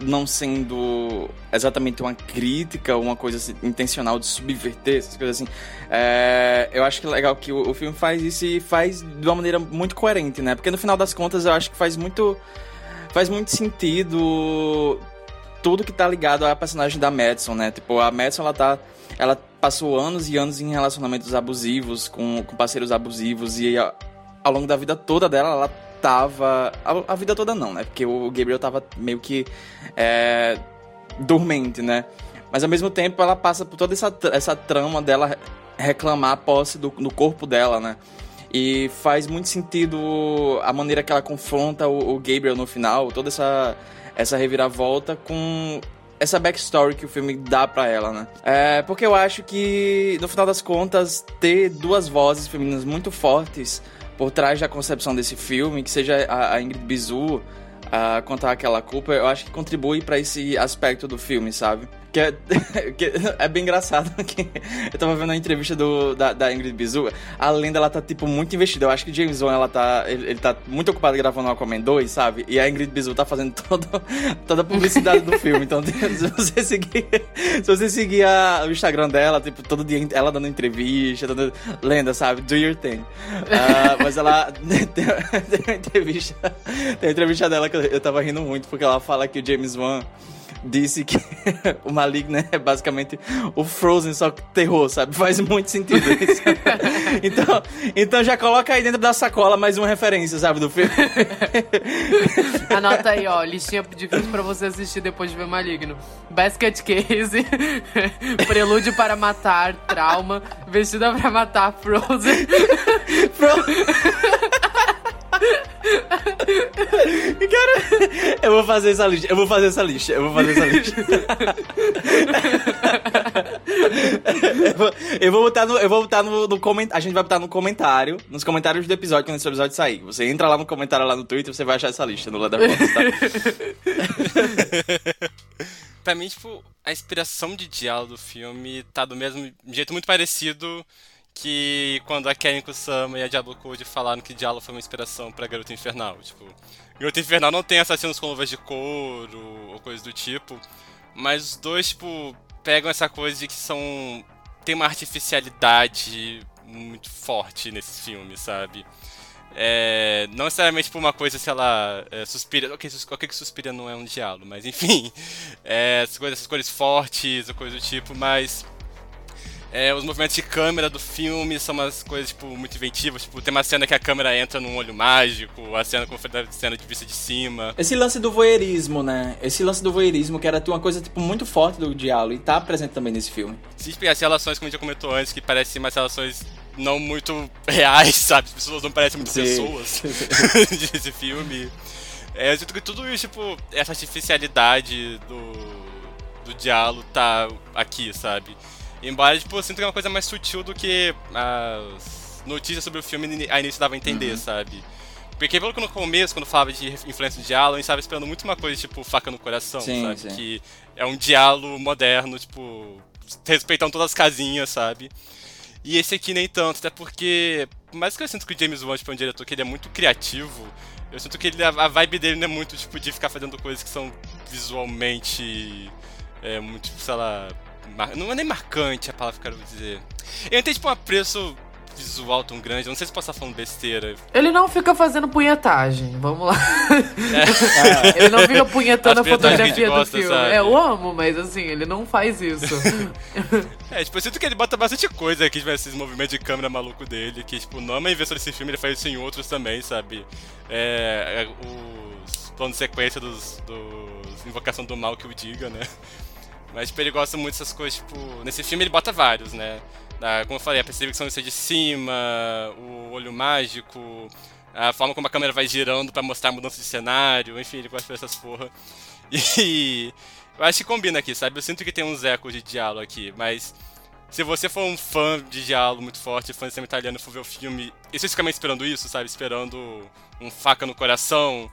não sendo exatamente uma crítica, uma coisa assim, intencional de subverter essas coisas assim. É, eu acho que é legal que o, o, filme faz isso e faz de uma maneira muito coerente, né? Porque no final das contas eu acho que faz muito faz muito sentido tudo que tá ligado à personagem da Madison, né? Tipo, a Madison, ela tá... Ela passou anos e anos em relacionamentos abusivos, com, com parceiros abusivos, e ao longo da vida toda dela, ela tava... A, a, vida toda não, né? Porque o Gabriel tava meio que... É, dormente, né? Mas ao mesmo tempo, ela passa por toda essa, essa trama dela reclamar a posse do, do corpo dela, né? E faz muito sentido a maneira que ela confronta o, o Gabriel no final, toda essa, essa reviravolta com essa backstory que o filme dá para ela, né? É, porque eu acho que, no final das contas, ter duas vozes femininas muito fortes por trás da concepção desse filme, que seja a, a Ingrid Bizu a contar aquela culpa, eu acho que contribui para esse aspecto do filme, sabe? Que é, que é bem engraçado que eu tava vendo a entrevista do, da, da Ingrid Bizu, a lenda ela tá tipo muito investida. Eu acho que James Wan ela tá, ele, ele tá muito ocupado gravando o Aquaman 2, sabe? E a Ingrid Bizu tá fazendo todo, toda a publicidade do filme. Então, se você seguir, se você seguir a, o Instagram dela, tipo, todo dia ela dando entrevista, dando lenda, sabe? Do your thing. Uh, mas ela tem, tem uma entrevista, tem uma entrevista dela que eu, eu tava rindo muito porque ela fala que o James Wan disse que o Maligno é basicamente o Frozen, só que terror, sabe? Faz muito sentido isso. então, então já coloca aí dentro da sacola mais uma referência, sabe, do filme. Anota aí, ó, listinha de filmes pra você assistir depois de ver Maligno. Basket Case, Prelúdio para Matar, Trauma, Vestida para Matar, Frozen. Cara, eu vou fazer essa lista, eu vou fazer essa lista, eu vou fazer essa lista. eu, vou, eu vou botar no, eu vou botar no, no comentário, a gente vai botar no comentário, nos comentários do episódio, quando esse episódio sair. Você entra lá no comentário lá no Twitter, você vai achar essa lista no Leatherbox, tá? pra mim, tipo, a inspiração de diálogo do filme tá do mesmo jeito muito parecido que quando a Karen Kusama e a Diablo Code falaram que Diablo foi uma inspiração pra Garota Infernal. Tipo, Garota Infernal não tem assassinos com luvas de couro ou coisa do tipo, mas os dois, tipo, pegam essa coisa de que são. tem uma artificialidade muito forte nesse filme, sabe? É, não necessariamente por uma coisa, sei lá, é, suspira. Ok, o que suspira não é um diálogo, mas enfim. É, essas, coisas, essas cores fortes ou coisa do tipo, mas é, os movimentos de câmera do filme são umas coisas, tipo, muito inventivas. Tipo, tem uma cena que a câmera entra num olho mágico, a cena foi da cena de vista de cima. Esse lance do voyeurismo, né? Esse lance do voyeurismo, que era uma coisa, tipo, muito forte do diálogo e tá presente também nesse filme. Se as relações, como a gente comentou antes, que parecem umas relações não muito reais, sabe? As pessoas não parecem muito Sim. pessoas desse filme. É, eu sinto que tudo isso, tipo, essa artificialidade do, do diálogo tá aqui, sabe? Embora, tipo, eu sinto que é uma coisa mais sutil do que as notícias sobre o filme a início dava a entender, uhum. sabe? Porque pelo que no começo, quando falava de influência de diálogo, a gente estava esperando muito uma coisa tipo faca no coração, sim, sabe? Sim. Que é um diálogo moderno, tipo, respeitando todas as casinhas, sabe? E esse aqui nem tanto, até porque, por mais que eu sinto que o James Wan tipo, é um diretor que ele é muito criativo, eu sinto que ele, a vibe dele não é muito tipo de ficar fazendo coisas que são visualmente é, muito, sei lá, não é nem marcante a palavra que eu quero dizer. Eu tenho tipo um apreço visual tão grande, eu não sei se posso estar falando besteira. Ele não fica fazendo punhetagem, vamos lá. É. ele não fica punhetando a fotografia do filme. Sabe? É, eu amo, mas assim, ele não faz isso. é, tipo, eu sinto que ele bota bastante coisa aqui, tipo, esses movimentos de câmera maluco dele, que, tipo, não é uma invenção desse filme, ele faz isso em outros também, sabe? É, é os planos de sequência dos, dos Invocação do Mal que o diga, né? Mas tipo, ele gosta muito dessas coisas, tipo. Nesse filme ele bota vários, né? Como eu falei, a percepção de cima, o olho mágico, a forma como a câmera vai girando para mostrar a mudança de cenário, enfim, ele gosta dessas porra. E eu acho que combina aqui, sabe? Eu sinto que tem uns ecos de diálogo aqui, mas se você for um fã de diálogo muito forte, fã de cinema italiano for ver o filme, especificamente esperando isso, sabe? Esperando um faca no coração,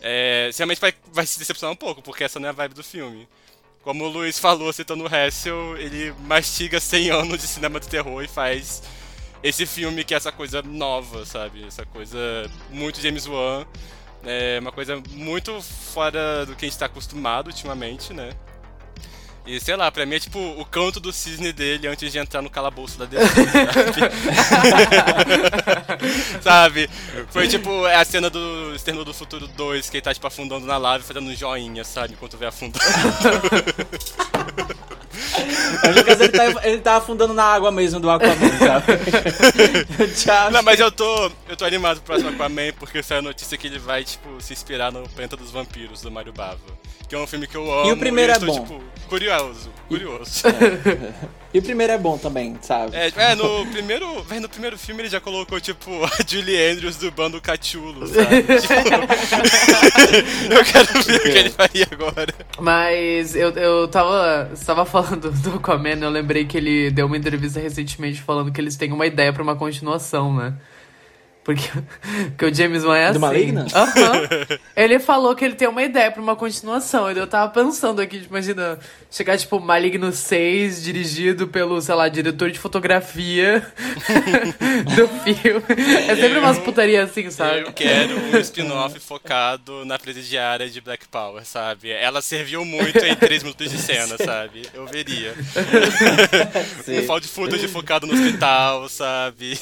é, você realmente vai, vai se decepcionar um pouco, porque essa não é a vibe do filme. Como o Luiz falou, citando o Hessel, ele mastiga 100 anos de cinema de terror e faz esse filme que é essa coisa nova, sabe? Essa coisa muito James Wan. É uma coisa muito fora do que a gente está acostumado ultimamente, né? E sei lá, pra mim é tipo o canto do cisne dele antes de entrar no calabouço da DC, sabe? sabe? Foi tipo a cena do Externo do Futuro 2, que ele tá tipo afundando na lava e fazendo um joinha, sabe? Enquanto vê afundando. Ele tá, ele tá afundando na água mesmo do Aquaman, sabe? Não, mas eu tô, eu tô animado pro próximo Aquaman, porque foi a notícia que ele vai, tipo, se inspirar no Planeta dos Vampiros, do Mario Bava. Que é um filme que eu amo. E o primeiro e é bom. Tipo, curioso, curioso. É. E o primeiro é bom também, sabe? É, é no primeiro. Véio, no primeiro filme ele já colocou, tipo, a Julie Andrews do bando Cachulo, sabe? tipo, eu quero ver o que ele faria agora. Mas eu, eu tava. Você tava falando do Aquaman, eu lembrei que ele deu uma entrevista recentemente falando que eles têm uma ideia pra uma continuação, né? Porque, porque o James Wan é assim. Do Maligna? Uhum. Ele falou que ele tem uma ideia pra uma continuação. Eu tava pensando aqui, tipo, imagina, chegar, tipo, Maligno 6, dirigido pelo, sei lá, diretor de fotografia do filme. É sempre umas putarias assim, sabe? Eu quero um spin-off focado na presidiária de Black Power, sabe? Ela serviu muito em 3 minutos de cena, sabe? Eu veria. um found footage focado no hospital, sabe?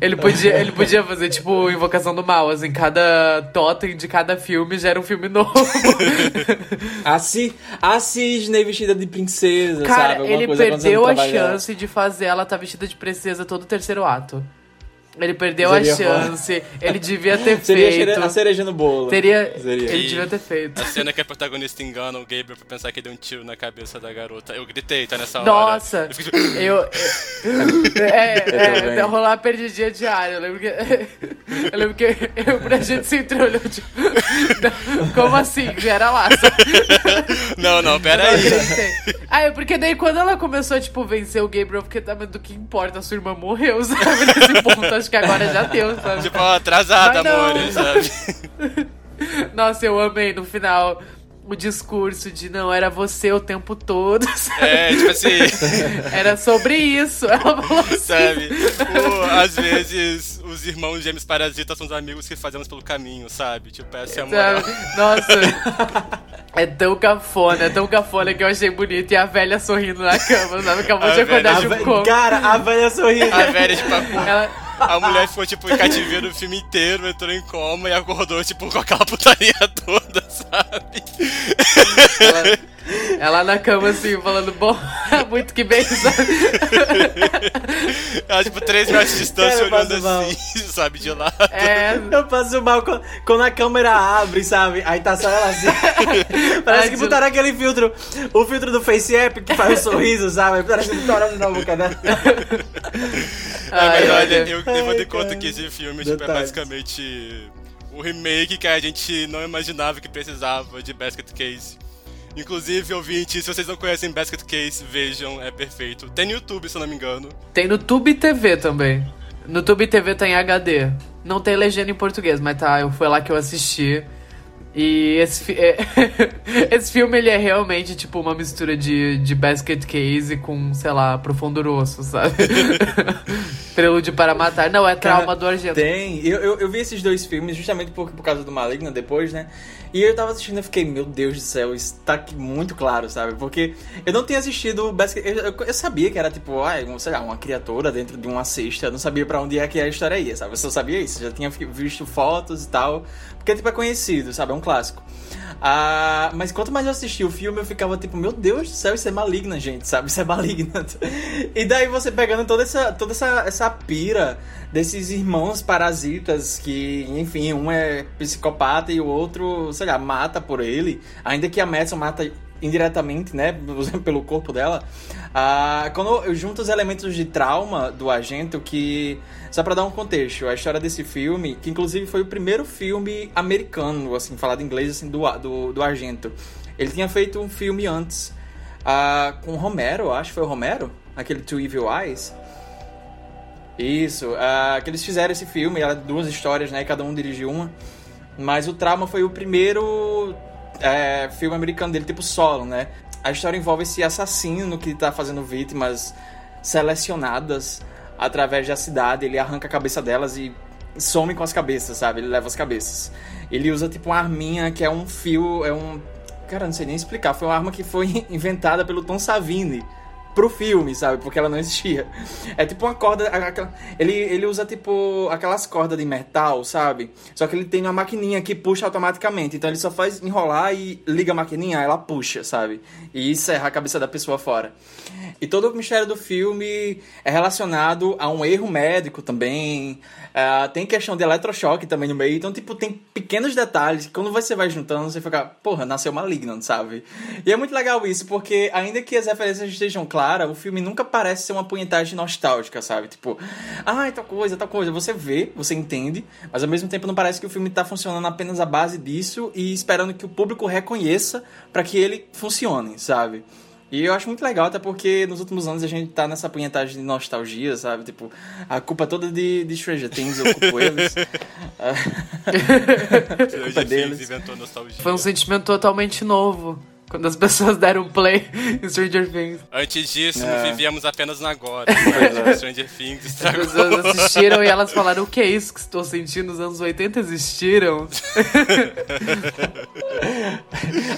Ele podia, ele podia fazer, tipo, Invocação do Mal, assim, cada totem de cada filme já era um filme novo. A, Ci, a Cisne vestida de princesa, sabe? Cara, Alguma ele perdeu a chance de fazer ela estar vestida de princesa todo o terceiro ato. Ele perdeu Seria a chance. Ele devia ter Seria feito. a cereja no bolo. Teria. Seria. Ele devia ter feito. A cena que a protagonista engana o Gabriel pra pensar que deu um tiro na cabeça da garota. Eu gritei, tá nessa hora. Nossa, Eu fiquei tipo, eu. É, também. é, rolar a perdidinha diária. Eu lembro que. Eu lembro que eu, pra gente se entrou, olhou, tipo. Como assim? Era lá, sabe? Não, não, pera Eu aí. Ah, é porque daí quando ela começou a, tipo, vencer o Gabriel, porque tá, mas do que importa, a sua irmã morreu, sabe? Nesse ponto, acho que agora já deu, sabe? Tipo, ó, atrasada, amor, sabe? Nossa, eu amei no final o discurso de não, era você o tempo todo, sabe? É, tipo assim, Era sobre isso. Ela falou assim. sabe? O- às vezes, os irmãos gêmeos parasitas são os amigos que fazemos pelo caminho, sabe? Tipo, essa é a moral. Nossa. É tão cafona, é tão cafona que eu achei bonito. E a velha sorrindo na cama, sabe? Acabou A de acordar velha- de um ve-. Cara, a velha sorrindo. A velha, tipo, a, Ela... a mulher ficou, tipo, em cativeiro o filme inteiro, entrou em coma e acordou, tipo, com aquela putaria toda, sabe? Ela, ela na cama assim, falando, bom, muito que bem, sabe? Ela, tipo, três metros de distância Cara, olhando mal. assim, sabe, de lado. É, Eu passo mal quando, quando a câmera abre, sabe? Aí tá só ela assim. Parece Ai, que botaram aquele filtro, o filtro do Face App que faz o sorriso, sabe? Parece que olhando na boca dela. É, mas Ai, olha, eu devo de conta cara. que esse filme tipo, é basicamente o remake que a gente não imaginava que precisava de Basket Case. Inclusive, ouvinte, se vocês não conhecem Basket Case, vejam, é perfeito. Tem no YouTube, se eu não me engano. Tem no Tube TV também. No Tube TV tá em HD. Não tem legenda em português, mas tá, eu foi lá que eu assisti. E esse, é- esse filme, ele é realmente, tipo, uma mistura de, de Basket Case com, sei lá, Profundo Rosso, sabe? Prelúdio para Matar. Não, é Trauma do Argento. Tem. Eu, eu, eu vi esses dois filmes justamente por, por causa do Maligna depois, né? E eu tava assistindo e fiquei, meu Deus do céu, isso tá muito claro, sabe? Porque eu não tinha assistido Basket... Eu, eu, sabia que era tipo, ah, sei lá, uma criatura dentro de uma cesta. Eu não sabia pra onde é que a história ia, sabe? Eu só sabia isso. Já tinha visto fotos e tal. Porque, tipo, é conhecido, sabe? É um clássico. Ah, mas quanto mais eu assistia o filme, eu ficava tipo, meu Deus do céu, isso é maligna, gente, sabe? Isso é maligna. E daí você pegando toda essa, toda essa, essa pira desses irmãos parasitas que, enfim, um é psicopata e o outro, sei lá, mata por ele. Ainda que a Madison mata indiretamente, né, pelo corpo dela. Quando eu junto os elementos de trauma do agente, que só pra dar um contexto, a história desse filme, que inclusive foi o primeiro filme americano, assim, falado em inglês, assim, do, do, do Argento. Ele tinha feito um filme antes com Romero, acho que foi o Romero, aquele Two Evil Eyes. Isso, ah, que eles fizeram esse filme, duas histórias, né? Cada um dirigiu uma. Mas o Trauma foi o primeiro é, filme americano dele, tipo solo, né? A história envolve esse assassino que tá fazendo vítimas selecionadas através da cidade. Ele arranca a cabeça delas e some com as cabeças, sabe? Ele leva as cabeças. Ele usa tipo uma arminha que é um fio, é um. Cara, não sei nem explicar. Foi uma arma que foi inventada pelo Tom Savini pro filme, sabe? Porque ela não existia. É tipo uma corda. aquela- Ele, ele usa tipo aquelas cordas de metal, sabe? Só que ele tem uma maquininha que puxa automaticamente. Então ele só faz enrolar e liga a maquininha, ela puxa, sabe? E serra a cabeça da pessoa fora. E todo o mistério do filme é relacionado a um erro médico também. Ah, tem questão de eletrochoque também no meio. Então, tipo, tem pequenos detalhes que quando você vai juntando, você fica, porra, nasceu maligno, sabe? E é muito legal isso, porque ainda que as referências estejam claras, o filme nunca parece ser uma punhetagem nostálgica, sabe? Tipo, ai, tal coisa, tal coisa. Você vê, você entende, mas ao mesmo tempo não parece que o filme tá funcionando apenas à base disso e esperando que o público reconheça para que ele funcione, sabe? E eu acho muito legal, até porque nos últimos anos a gente tá nessa punhetagem de nostalgia, sabe? Tipo, a culpa toda de, de Stranger Things, eu culpo eles. Culpa deles. deles. inventou nostalgia. Foi um sentimento totalmente novo. Quando as pessoas deram play em Stranger Things. Antes disso, É. vivíamos apenas no agora. sabe? Stranger Things As estragou. pessoas assistiram e elas falaram: o que é isso que estou sentindo? Os anos 80 existiram.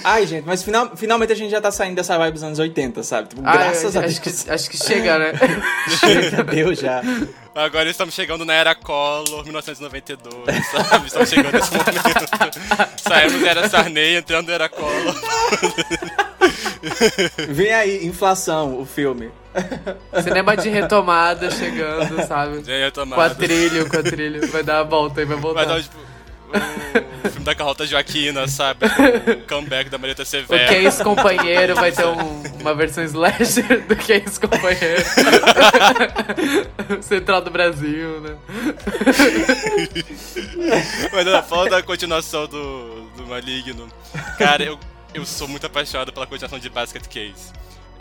Ai, gente, mas final- finalmente a gente já tá saindo dessa vibe dos anos 80, sabe? Tipo, Ah, graças a Deus. acho que, acho que chega, né? Chega, deu já. Agora estamos chegando na era Collor, 1992, sabe? Estamos chegando nesse momento. Saímos da era Sarney, entrando na era Collor. Vem aí, inflação, o filme. Cinema de retomada chegando, sabe? Ia tomar. Quatrilho, quatrilho. Vai dar a volta e vai voltar. Vai dar, tipo, o, o filme da Carlota Joaquina, sabe? O comeback da Marieta O Severo. Que é Isso Companheiro vai ter um- uma versão slasher do Que é Isso Companheiro. Central do Brasil, né? Mas não, falando da continuação do, do Maligno. Cara, eu, eu sou muito apaixonado pela continuação de Basket Case.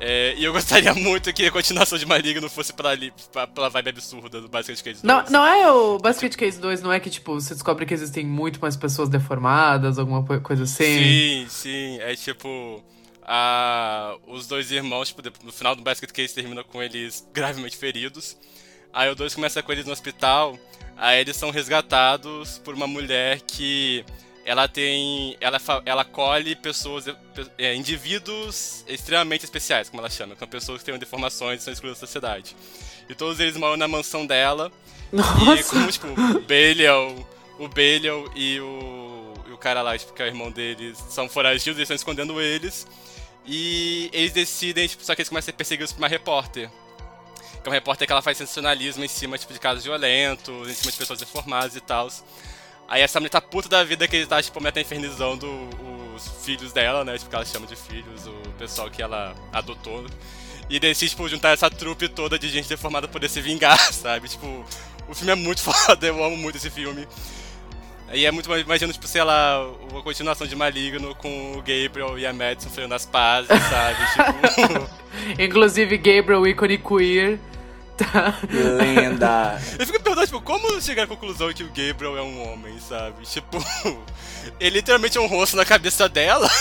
É, e eu gostaria muito que a continuação de Maligno fosse pela, ali, pra- pela vibe absurda do Basket Case 2. Não, não é o Basket Case 2, não é que, tipo, você descobre que existem muito mais pessoas deformadas, alguma co- coisa assim? Sim, sim. É tipo. A, os dois irmãos, tipo, no final do Basket Case termina com eles gravemente feridos. Aí o dois começa com eles no hospital. Aí eles são resgatados por uma mulher que ela tem. Ela, ela colhe pessoas, é, indivíduos extremamente especiais, como ela chama. Que são pessoas que têm deformações e são excluídas da sociedade. E todos eles moram na mansão dela. E Nossa! como, tipo, o Belial, o Belial e o, e o cara lá, tipo, que é o irmão deles, são foragidos, eles estão escondendo eles. E eles decidem, tipo, só que eles começam a ser perseguidos por uma repórter. Que é uma repórter que ela faz sensacionalismo em cima, tipo, de casos violentos, em cima de pessoas deformadas e tal. Aí essa mulher tá puta da vida que ele tá, tipo, meio tá infernizando os filhos dela, né? Tipo, que ela chama de filhos, o pessoal que ela adotou. E decide, tipo, juntar essa trupe toda de gente deformada pra poder se vingar, sabe? Tipo, o filme é muito foda, eu amo muito esse filme. E é muito, imagino, tipo, sei lá, uma continuação de Maligno com o Gabriel e a Madison fazendo as pazes, sabe? Tipo, Inclusive, Gabriel, ícone queer. Tá. Lenda. eu fico perguntando, tipo, como chegar à conclusão que o Gabriel é um homem, sabe? Tipo, ele literalmente é um rosto na cabeça dela.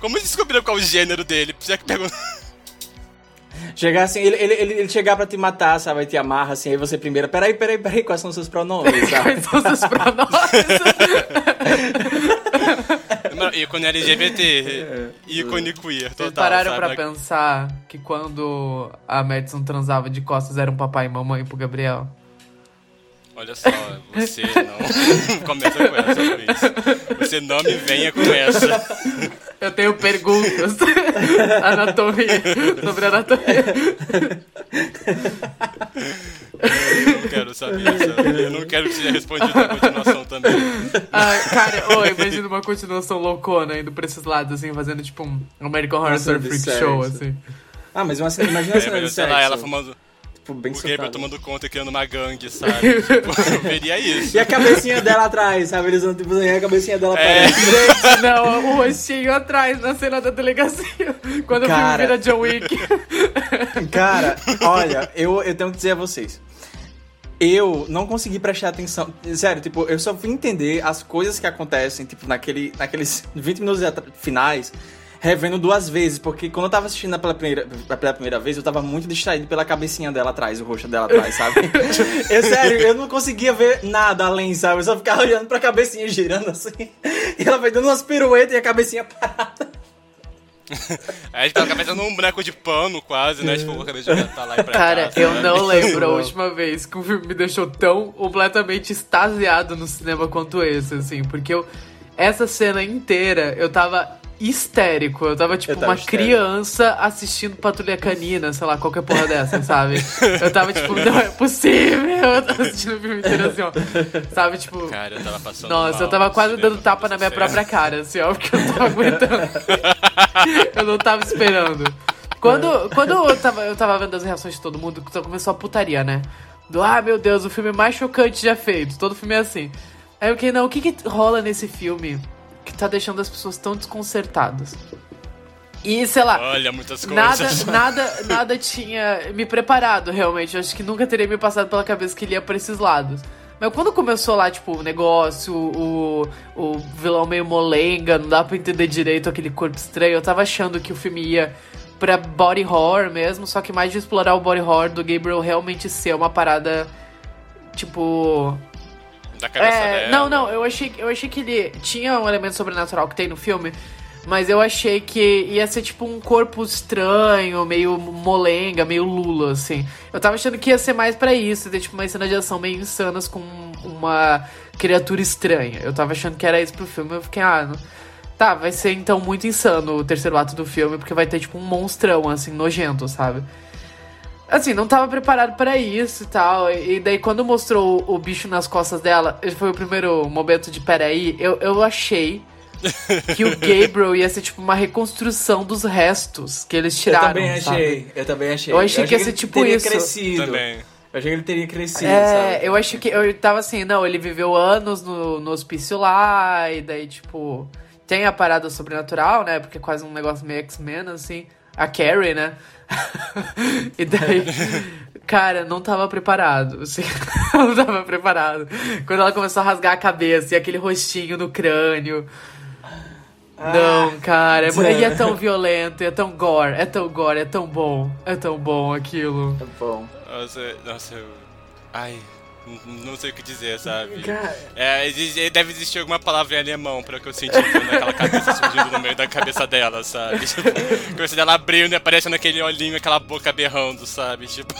Como eles descobriram qual é o gênero dele? Já que pergunta. Chegar assim, ele, ele, ele, ele chegar pra te matar, sabe? Aí te amarra assim, aí você primeiro. Peraí, peraí, peraí, quais são os seus pronomes, sabe? Quais são os seus pronomes? Mano, ícone LGBT, ícone queer, Vocês total. pararam sabe? pra pensar que quando a Madison transava de costas era um papai e mamãe pro Gabriel? Olha só, você não começa com essa, Luiz. Você não me venha com essa. Eu tenho perguntas. anatomia. Sobre anatomia. Eu não quero saber, sabe? Eu não quero que seja respondido na continuação também. Ah, cara, ô, imagina uma continuação loucona indo pra esses lados, assim, fazendo tipo um American Horror Story Freak. Show, assim. Ah, mas uma cena, imagina a É, cena de mas, sei sexo. lá, ela fumando, tipo, bem o Gabriel soltada. tomando conta e criando uma gangue, sabe? Tipo, eu veria isso. E a cabecinha dela atrás, sabe? Eles vão, tipo, a cabecinha dela É. aparece. Gente, não, o rostinho atrás na cena da delegacia. Quando o filme Cara. vira John Wick. Cara, olha, eu, eu tenho que dizer a vocês. Eu não consegui prestar atenção. Sério, tipo, eu só fui entender as coisas que acontecem, tipo, naquele, naqueles 20 minutos finais, revendo duas vezes. Porque quando eu tava assistindo pela primeira, pela primeira vez, eu tava muito distraído pela cabecinha dela atrás, o rosto dela atrás, sabe? eu, sério, eu não conseguia ver nada além, sabe? Eu só ficava olhando pra cabecinha girando assim. E ela vai dando umas piruetas e a cabecinha parada. Aí ele tá cabeça num boneco de pano, quase, né? Tipo, a cabeça de tá lá e pra Cara, cá. eu sabe? não lembro a última vez que um filme me deixou tão completamente extasiado no cinema quanto esse, assim, porque eu. Essa cena inteira eu tava histérico. Eu tava tipo Eu tava uma histérico. criança assistindo Patrulha Canina, sei lá, qualquer porra dessa, sabe? Eu tava tipo, não é possível. Eu tava assistindo o filme inteiro assim, ó. Sabe, tipo. Cara, eu tava passando Nossa, mal eu tava quase dando tapa na minha própria cara, assim, ó, porque eu não tava aguentando. eu não tava esperando. Quando, quando eu, tava, eu tava vendo as reações de todo mundo, só começou a putaria, né? Do, ah, meu Deus, o filme mais chocante já feito. Todo filme é assim. Aí eu fiquei, não, o que que rola nesse filme que tá deixando as pessoas tão desconcertadas? E, sei lá, Olha, muitas Nada, coisas. nada, nada tinha me preparado, realmente. Eu acho que nunca teria me passado pela cabeça que ele ia pra esses lados. Mas quando começou lá, tipo, o negócio, o, o vilão meio molenga, não dá pra entender direito aquele corpo estranho, eu tava achando que o filme ia pra body horror mesmo, só que mais de explorar o body horror do Gabriel realmente ser uma parada, tipo... Da cabeça É, dela. não, não, eu achei, eu achei que ele tinha um elemento sobrenatural que tem no filme, mas eu achei que ia ser tipo um corpo estranho, meio molenga, meio lula, assim. Eu tava achando que ia ser mais pra isso, ter tipo uma cena de ação meio insanas com uma criatura estranha. Eu tava achando que era isso pro filme, eu fiquei, ah, não... tá, vai ser então muito insano o terceiro ato do filme, porque vai ter tipo um monstrão, assim, nojento, sabe? Assim, não tava preparado pra isso e tal. E daí, quando mostrou o bicho nas costas dela, foi o primeiro momento de peraí, eu, eu achei que o Gabriel ia ser tipo uma reconstrução dos restos que eles Eu tiraram. também sabe? achei, eu também achei. Eu achei que ia ser ele tipo teria isso. crescido. Também. Eu achei que ele teria crescido, É, sabe? eu achei que. Eu tava assim, não, ele viveu anos no, no hospício lá, e daí, tipo. Tem a parada sobrenatural, né? Porque é quase um negócio meio X-Men, assim. A Carrie, né? e daí. Cara, não tava preparado. Assim, não tava preparado. Quando ela começou a rasgar a cabeça e aquele rostinho no crânio. Não, cara, é, e é tão violento, é tão gore, é tão gore, é tão bom, é tão bom aquilo. Tá bom. Nossa, nossa, eu... Ai, não sei o que dizer, sabe? É, exi- deve existir alguma palavra em alemão pra que eu senti quando aquela cabeça surgindo no meio da cabeça dela, sabe? Tipo, a cabeça dela abrindo e aparecendo aquele olhinho, aquela boca berrando, sabe? Tipo,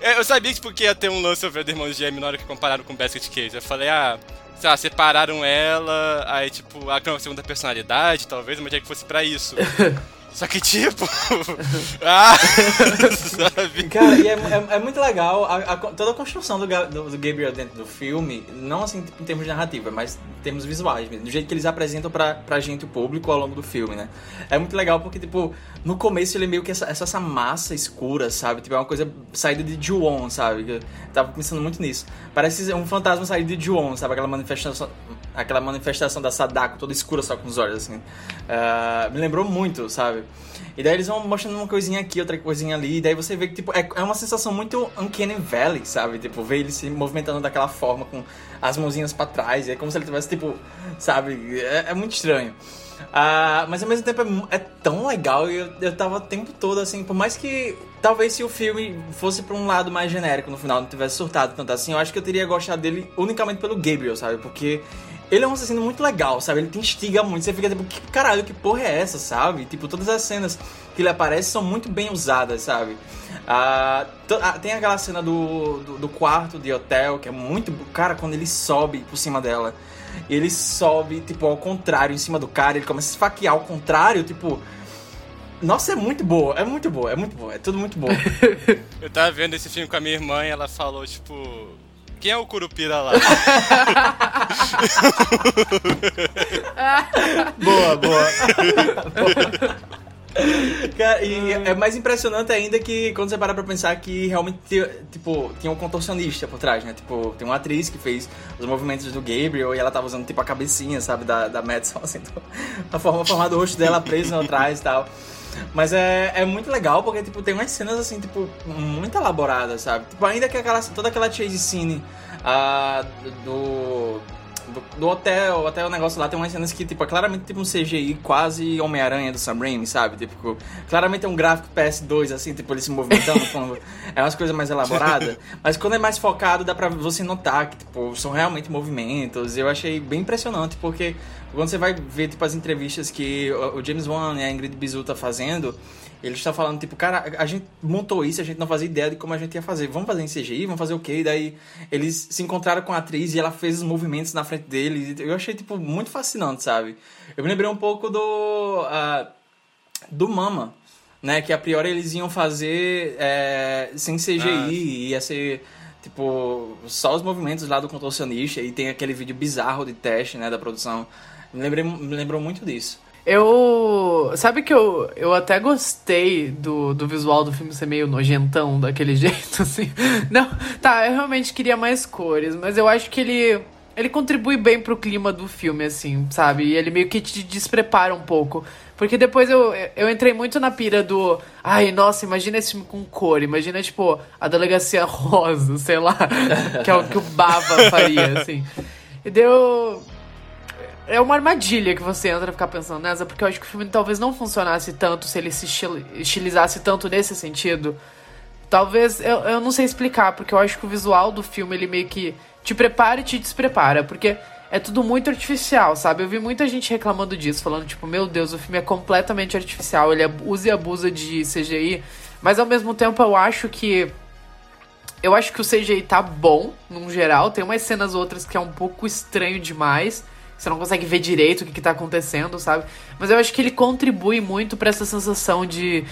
é, eu sabia tipo, que ia ter um lance over do Irmão Gêmeo na hora que compararam com Basket Case. Eu falei, ah, sei lá, separaram ela, aí tipo, ela criou uma segunda personalidade, talvez, mas já que fosse pra isso. Só que tipo. ah! sabe? Cara, e é, é- é muito legal a- a- toda a construção do, do- do Gabriel dentro do filme, não assim em termos de narrativa, mas em termos visuais mesmo, do jeito que eles apresentam pra, pra gente, o público, ao longo do filme, né? É muito legal porque, tipo, no começo ele é meio que essa, essa massa escura, sabe? Tipo, é uma coisa saída de Ju-On, sabe? Eu tava pensando muito nisso. Parece um fantasma saído de Ju-On, sabe? Aquela manifestação, aquela manifestação da Sadako toda escura só com os olhos, assim. Ah, me lembrou muito, sabe? E daí eles vão mostrando uma coisinha aqui, outra coisinha ali, e daí você vê que, tipo, é, é uma sensação muito Uncanny Valley, sabe? Tipo, ver ele se movimentando daquela forma, com as mãozinhas pra trás, é como se ele tivesse, tipo, sabe? É, é muito estranho. Ah, mas ao mesmo tempo é, é tão legal e eu, eu tava o tempo todo assim, por mais que talvez se o filme fosse pra um lado mais genérico no final, não tivesse surtado tanto assim, eu acho que eu teria gostado dele unicamente pelo Gabriel, sabe? Porque ele é um assassino muito legal, sabe? Ele te instiga muito, você fica tipo, que caralho, que porra é essa, sabe? Tipo, todas as cenas que ele aparece são muito bem usadas, sabe? Ah, ah, tem aquela cena do, do, do quarto de hotel que é muito. Cara, quando ele sobe por cima dela, ele sobe, tipo, ao contrário, em cima do cara, ele começa a esfaquear ao contrário, tipo. Nossa, é muito boa, é muito boa, é muito boa, é tudo muito bom. Eu tava vendo esse filme com a minha irmã e ela falou, tipo. Quem é o Curupira lá? boa, boa. Cara, e é mais impressionante ainda que quando você parar pra pensar que realmente, tipo, tinha um contorcionista por trás, né? Tipo, tem uma atriz que fez os movimentos do Gabriel e ela tava usando, tipo, a cabecinha, sabe, da, da Madison, assim, a forma, a forma do rosto dela presa atrás e tal. Mas é, é muito legal porque, tipo, tem umas cenas, assim, tipo, muito elaboradas, sabe? Tipo, ainda que aquela, toda aquela chase scene ah, do, do, do hotel, até o negócio lá, tem umas cenas que, tipo, é claramente tipo um CGI quase Homem-Aranha do Sam Raimi, sabe? Tipo, claramente é um gráfico PS2, assim, tipo, ele se movimentando, quando é umas coisas mais elaboradas. Mas quando é mais focado, dá pra você notar que, tipo, são realmente movimentos. Eu achei bem impressionante, porque quando você vai ver, tipo, as entrevistas que o o James Wan e a Ingrid Bizu tá fazendo, eles estão falando, tipo, cara, a gente montou isso, a gente não fazia ideia de como a gente ia fazer. Vamos fazer em CGI? Vamos fazer o quê? E daí eles se encontraram com a atriz e ela fez os movimentos na frente deles. Eu achei, tipo, muito fascinante, sabe? Eu me lembrei um pouco do... ah, do Mama, né? Que a priori eles iam fazer é, sem CGI, ia ser tipo só os movimentos lá do contorcionista e tem aquele vídeo bizarro de teste, né, da produção. Me, lembrei, me lembrou muito disso. Eu. Sabe que eu, eu até gostei do, do visual do filme ser meio nojentão daquele jeito, assim. Não, tá, eu realmente queria mais cores, mas eu acho que ele. Ele contribui bem pro clima do filme, assim, sabe? E ele meio que te desprepara um pouco Porque depois eu, eu entrei muito na pira do. Ai, nossa, imagina esse filme com cor. Imagina, tipo, a delegacia rosa, sei lá. que é o que o Bava faria, assim. E deu. É uma armadilha que você entra a ficar pensando nessa, porque eu acho que o filme talvez não funcionasse tanto se ele se estilizasse tanto nesse sentido. Talvez, eu, eu não sei explicar, porque eu acho que o visual do filme ele meio que te prepara e te desprepara, porque é tudo muito artificial, sabe? Eu vi muita gente reclamando disso, falando, tipo, meu Deus, o filme é completamente artificial, ele usa e abusa de CGI, mas ao mesmo tempo eu acho que. Eu acho que o CGI tá bom, num geral. Tem umas cenas outras que é um pouco estranho demais. Você não consegue ver direito o que, que tá acontecendo, sabe? Mas eu acho que ele contribui muito para essa sensação de.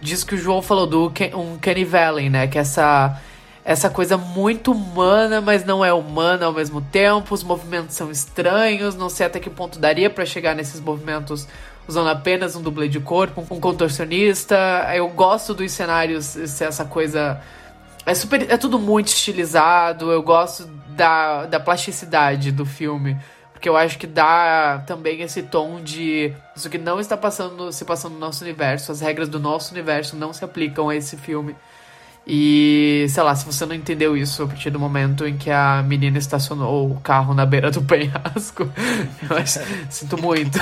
Disso que o João falou, do um Kenny Valley, né? Que é essa essa coisa muito humana, mas não é humana ao mesmo tempo. Os movimentos são estranhos, não sei até que ponto daria para chegar nesses movimentos usando apenas um dublê de corpo, um contorcionista. Eu gosto dos cenários, essa coisa é super, é tudo muito estilizado. Eu gosto da, da plasticidade do filme, porque eu acho que dá também esse tom de isso que não está passando, se passando no nosso universo. As regras do nosso universo não se aplicam a esse filme. E, sei lá, se você não entendeu isso a partir do momento em que a menina estacionou o carro na beira do penhasco, eu sinto muito.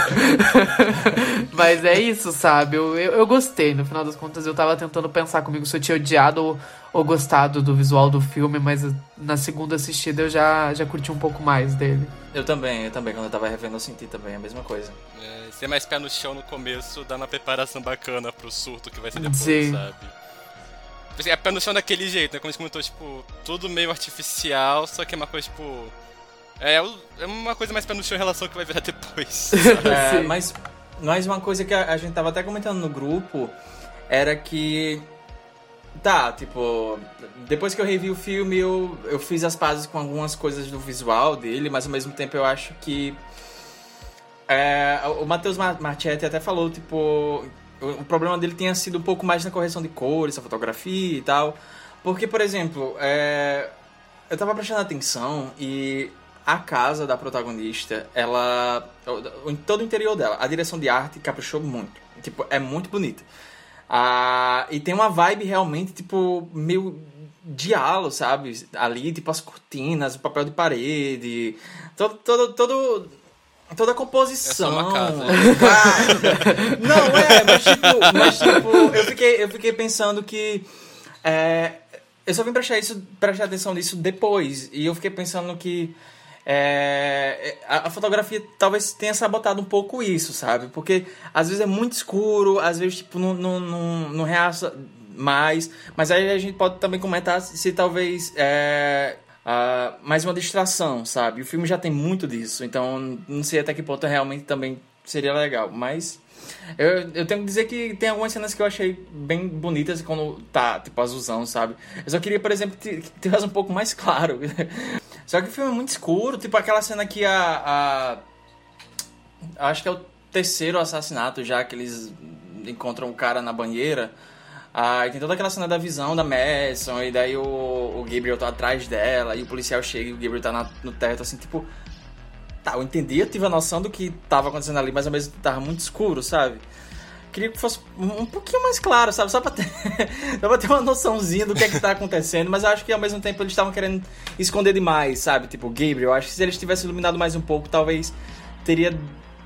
Mas é isso, sabe? Eu, eu, eu, gostei, no final das contas eu tava tentando pensar comigo se eu tinha odiado ou, ou gostado do visual do filme, mas na segunda assistida eu já, já curti um pouco mais dele. Eu também, eu também, quando eu tava revendo eu senti também a mesma coisa. É, ser mais pé no chão no começo dá uma preparação bacana pro surto que vai ser depois, Sim. sabe? Tipo assim, é pé no chão daquele jeito, né? Como a gente comentou, tipo, tudo meio artificial, só que é uma coisa, tipo. É, é uma coisa mais pé no chão em relação ao que vai virar depois. é, mas, mas uma coisa que a, a gente tava até comentando no grupo era que. Tá, tipo, depois que eu revi o filme, eu, eu fiz as pazes com algumas coisas do visual dele, mas ao mesmo tempo eu acho que. É, o Matheus Marchetti até falou, tipo, o problema dele tenha sido um pouco mais na correção de cores, a fotografia e tal. Porque, por exemplo, é... eu tava prestando atenção e a casa da protagonista, ela. Em todo o interior dela, a direção de arte caprichou muito. Tipo, é muito bonita. Ah, e tem uma vibe realmente, tipo, meio diálogo, sabe? Ali, tipo, as cortinas, o papel de parede. Todo, todo, todo toda a composição. É casa. não, é, mas tipo, mas tipo, eu fiquei, eu fiquei pensando que. É, eu só vim prestar, isso, prestar atenção nisso depois. E eu fiquei pensando que. É, a, a, fotografia talvez tenha sabotado um pouco isso, sabe? Porque às vezes é muito escuro, às vezes tipo, não, não, não, não reaça mais. Mas aí a gente pode também comentar se talvez. É, uh, mais uma distração, sabe? O filme já tem muito disso, então não sei até que ponto realmente também seria legal, mas eu, eu tenho que dizer que tem algumas cenas que eu achei bem bonitas quando tá, tipo, azulzão, sabe? Eu só queria, por exemplo, que tivesse um pouco mais claro. só que o filme é muito escuro, tipo aquela cena que a, a. Acho que é o terceiro assassinato já que eles encontram o cara na banheira. Ah, tem toda aquela cena da visão da Madison, e daí o, o Gabriel tá atrás dela, e o policial chega e o Gabriel tá na, no teto, assim, tipo. Tá, eu entendi, eu tive a noção do que tava acontecendo ali, mas ao mesmo tempo tava muito escuro, sabe? Queria que fosse um, pouquinho mais claro, sabe? Só pra ter, só pra ter uma noçãozinha do que é que tá acontecendo, mas eu acho que ao mesmo tempo eles estavam querendo esconder demais, sabe? Tipo, Gabriel, eu acho que se eles tivessem iluminado mais um pouco, talvez teria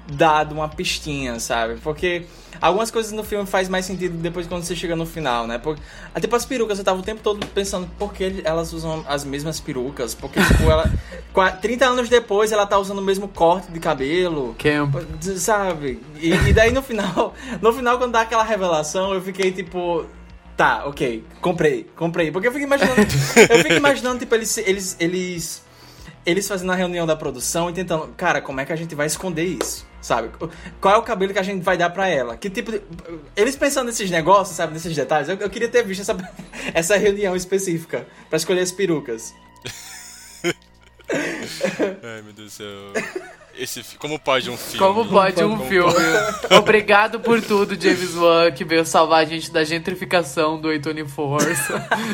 dado uma pistinha, sabe? Porque algumas coisas no filme faz mais sentido depois quando você chega no final, né? Porque, tipo as perucas, eu tava o tempo todo pensando por que elas usam as mesmas perucas. Porque, tipo, ela. 30 anos depois ela tá usando o mesmo corte de cabelo. Camp. Sabe? E, e daí no final, no final, quando dá aquela revelação, eu fiquei tipo. Tá, ok, comprei, comprei. Porque eu fico imaginando. eu fico imaginando, tipo, eles. eles, eles eles fazendo a reunião da produção e tentando, cara, como é que a gente vai esconder isso? Sabe? Qual é o cabelo que a gente vai dar para ela? Que tipo de... Eles pensando nesses negócios, sabe, nesses detalhes, eu, eu queria ter visto essa, essa reunião específica para escolher as perucas. Ai, meu Deus do céu. esse como pode um filme? Como pode um Como filme? Obrigado por tudo, James Wan, que veio salvar a gente da gentrificação do A24.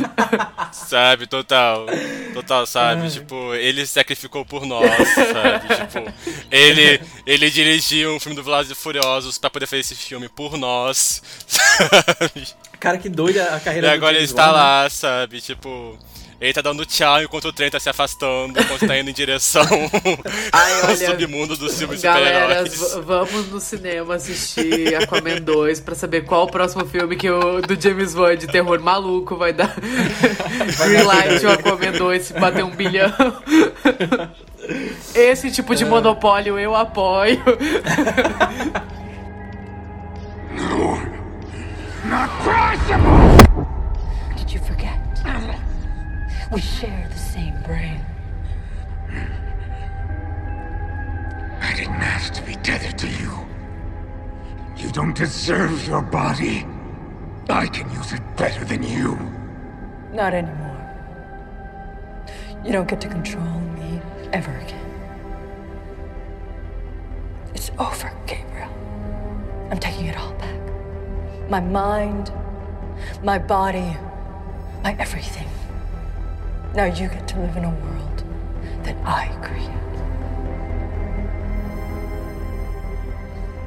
Sabe, total. Total, sabe? Tipo, ele se sacrificou por nós, sabe? Tipo, ele, ele dirigiu um filme do Velozes e Furiosos pra poder fazer esse filme por nós, sabe? Cara, que doida a E carreira do agora ele James está Wan, né? lá, sabe? Tipo, ele tá dando tchau enquanto o trem tá se afastando, enquanto tá indo em direção Ai, ao olha, submundo dos filmes de Galera, super-heróis. v- vamos no cinema assistir Aquaman 2 pra saber qual o próximo filme que o do James Wan de terror maluco vai dar. Green Light, o Aquaman 2 se bater um bilhão. Esse tipo de monopólio eu apoio. Did you forget? We share the same brain. I didn't ask to be tethered to you. You don't deserve your body. I can use it better than you. Not anymore. You don't get to control me ever again. It's over, Gabriel. I'm taking it all back. My mind, my body, my everything. Now you get to live in a world that I create.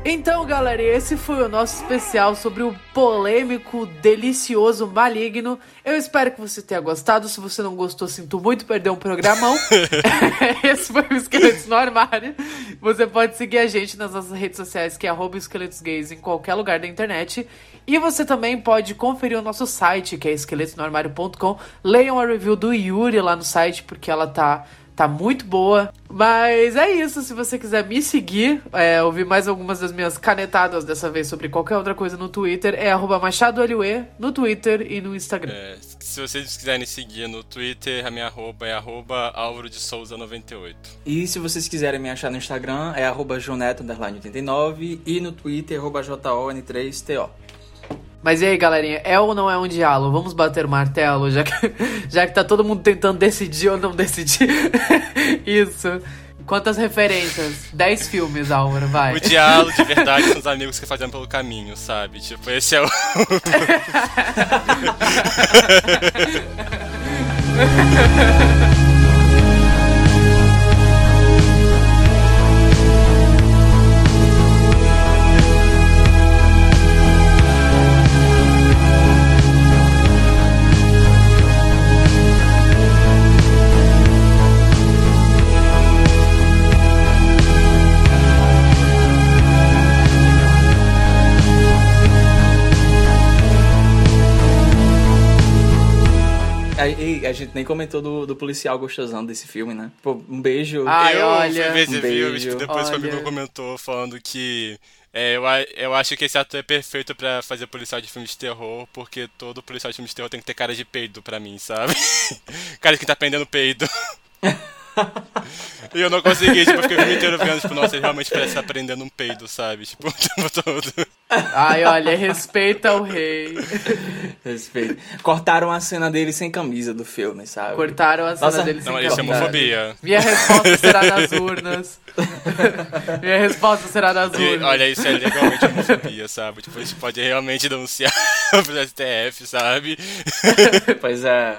Então, galera, esse foi o nosso especial sobre o polêmico, delicioso, maligno. Eu espero que você tenha gostado. Se você não gostou, sinto muito perder um programão. esse foi o Esqueletos no Armário. Você pode seguir a gente nas nossas redes sociais, que é arroba Esqueletos Gays, em qualquer lugar da internet. E você também pode conferir o nosso site, que é esqueletosnoarmário.com. Leiam a review do Yuri lá no site, porque ela tá Tá muito boa. Mas é isso. Se você quiser me seguir, é, ouvir mais algumas das minhas canetadas dessa vez sobre qualquer outra coisa no Twitter, é arroba MachadoLUE no Twitter e no Instagram. É, se vocês quiserem seguir no Twitter, a minha arroba é arroba Álvaro de Souza 98. E se vocês quiserem me achar no Instagram, é arroba joneto89 e no Twitter, arroba JON3TO. Mas e aí, galerinha, é ou não é um diálogo? Vamos bater o martelo, já que, já que tá todo mundo tentando decidir ou não decidir. Isso. Quantas referências? 10 filmes, Álvaro, vai. O diálogo de verdade são os amigos que fazem pelo caminho, sabe? Tipo, esse é o. gente nem comentou do, do policial gostosão desse filme, né? Pô, um beijo. Ai, eu olha, fui ver esse um filme, beijo. tipo, depois o Olha. amigo comentou falando que. É, eu, eu acho que esse ator é perfeito pra fazer policial de filme de terror, porque todo policial de filme de terror tem que ter cara de peido pra mim, sabe? cara de quem tá prendendo peido. e eu não consegui, tipo, eu fiquei o filme inteiro vendo, tipo, nossa, ele realmente parece estar prendendo um peido, sabe? Tipo, o tempo todo. Ai, olha, respeita o rei. Respeito. Cortaram a cena dele sem camisa do filme, sabe? Cortaram a cena Nossa. dele sem Não, isso é camisa. homofobia. Minha resposta será nas urnas. Minha resposta será nas E, urnas. olha, isso é legalmente homofobia, sabe? Tipo, a gente pode realmente denunciar pro STF, sabe? Pois é.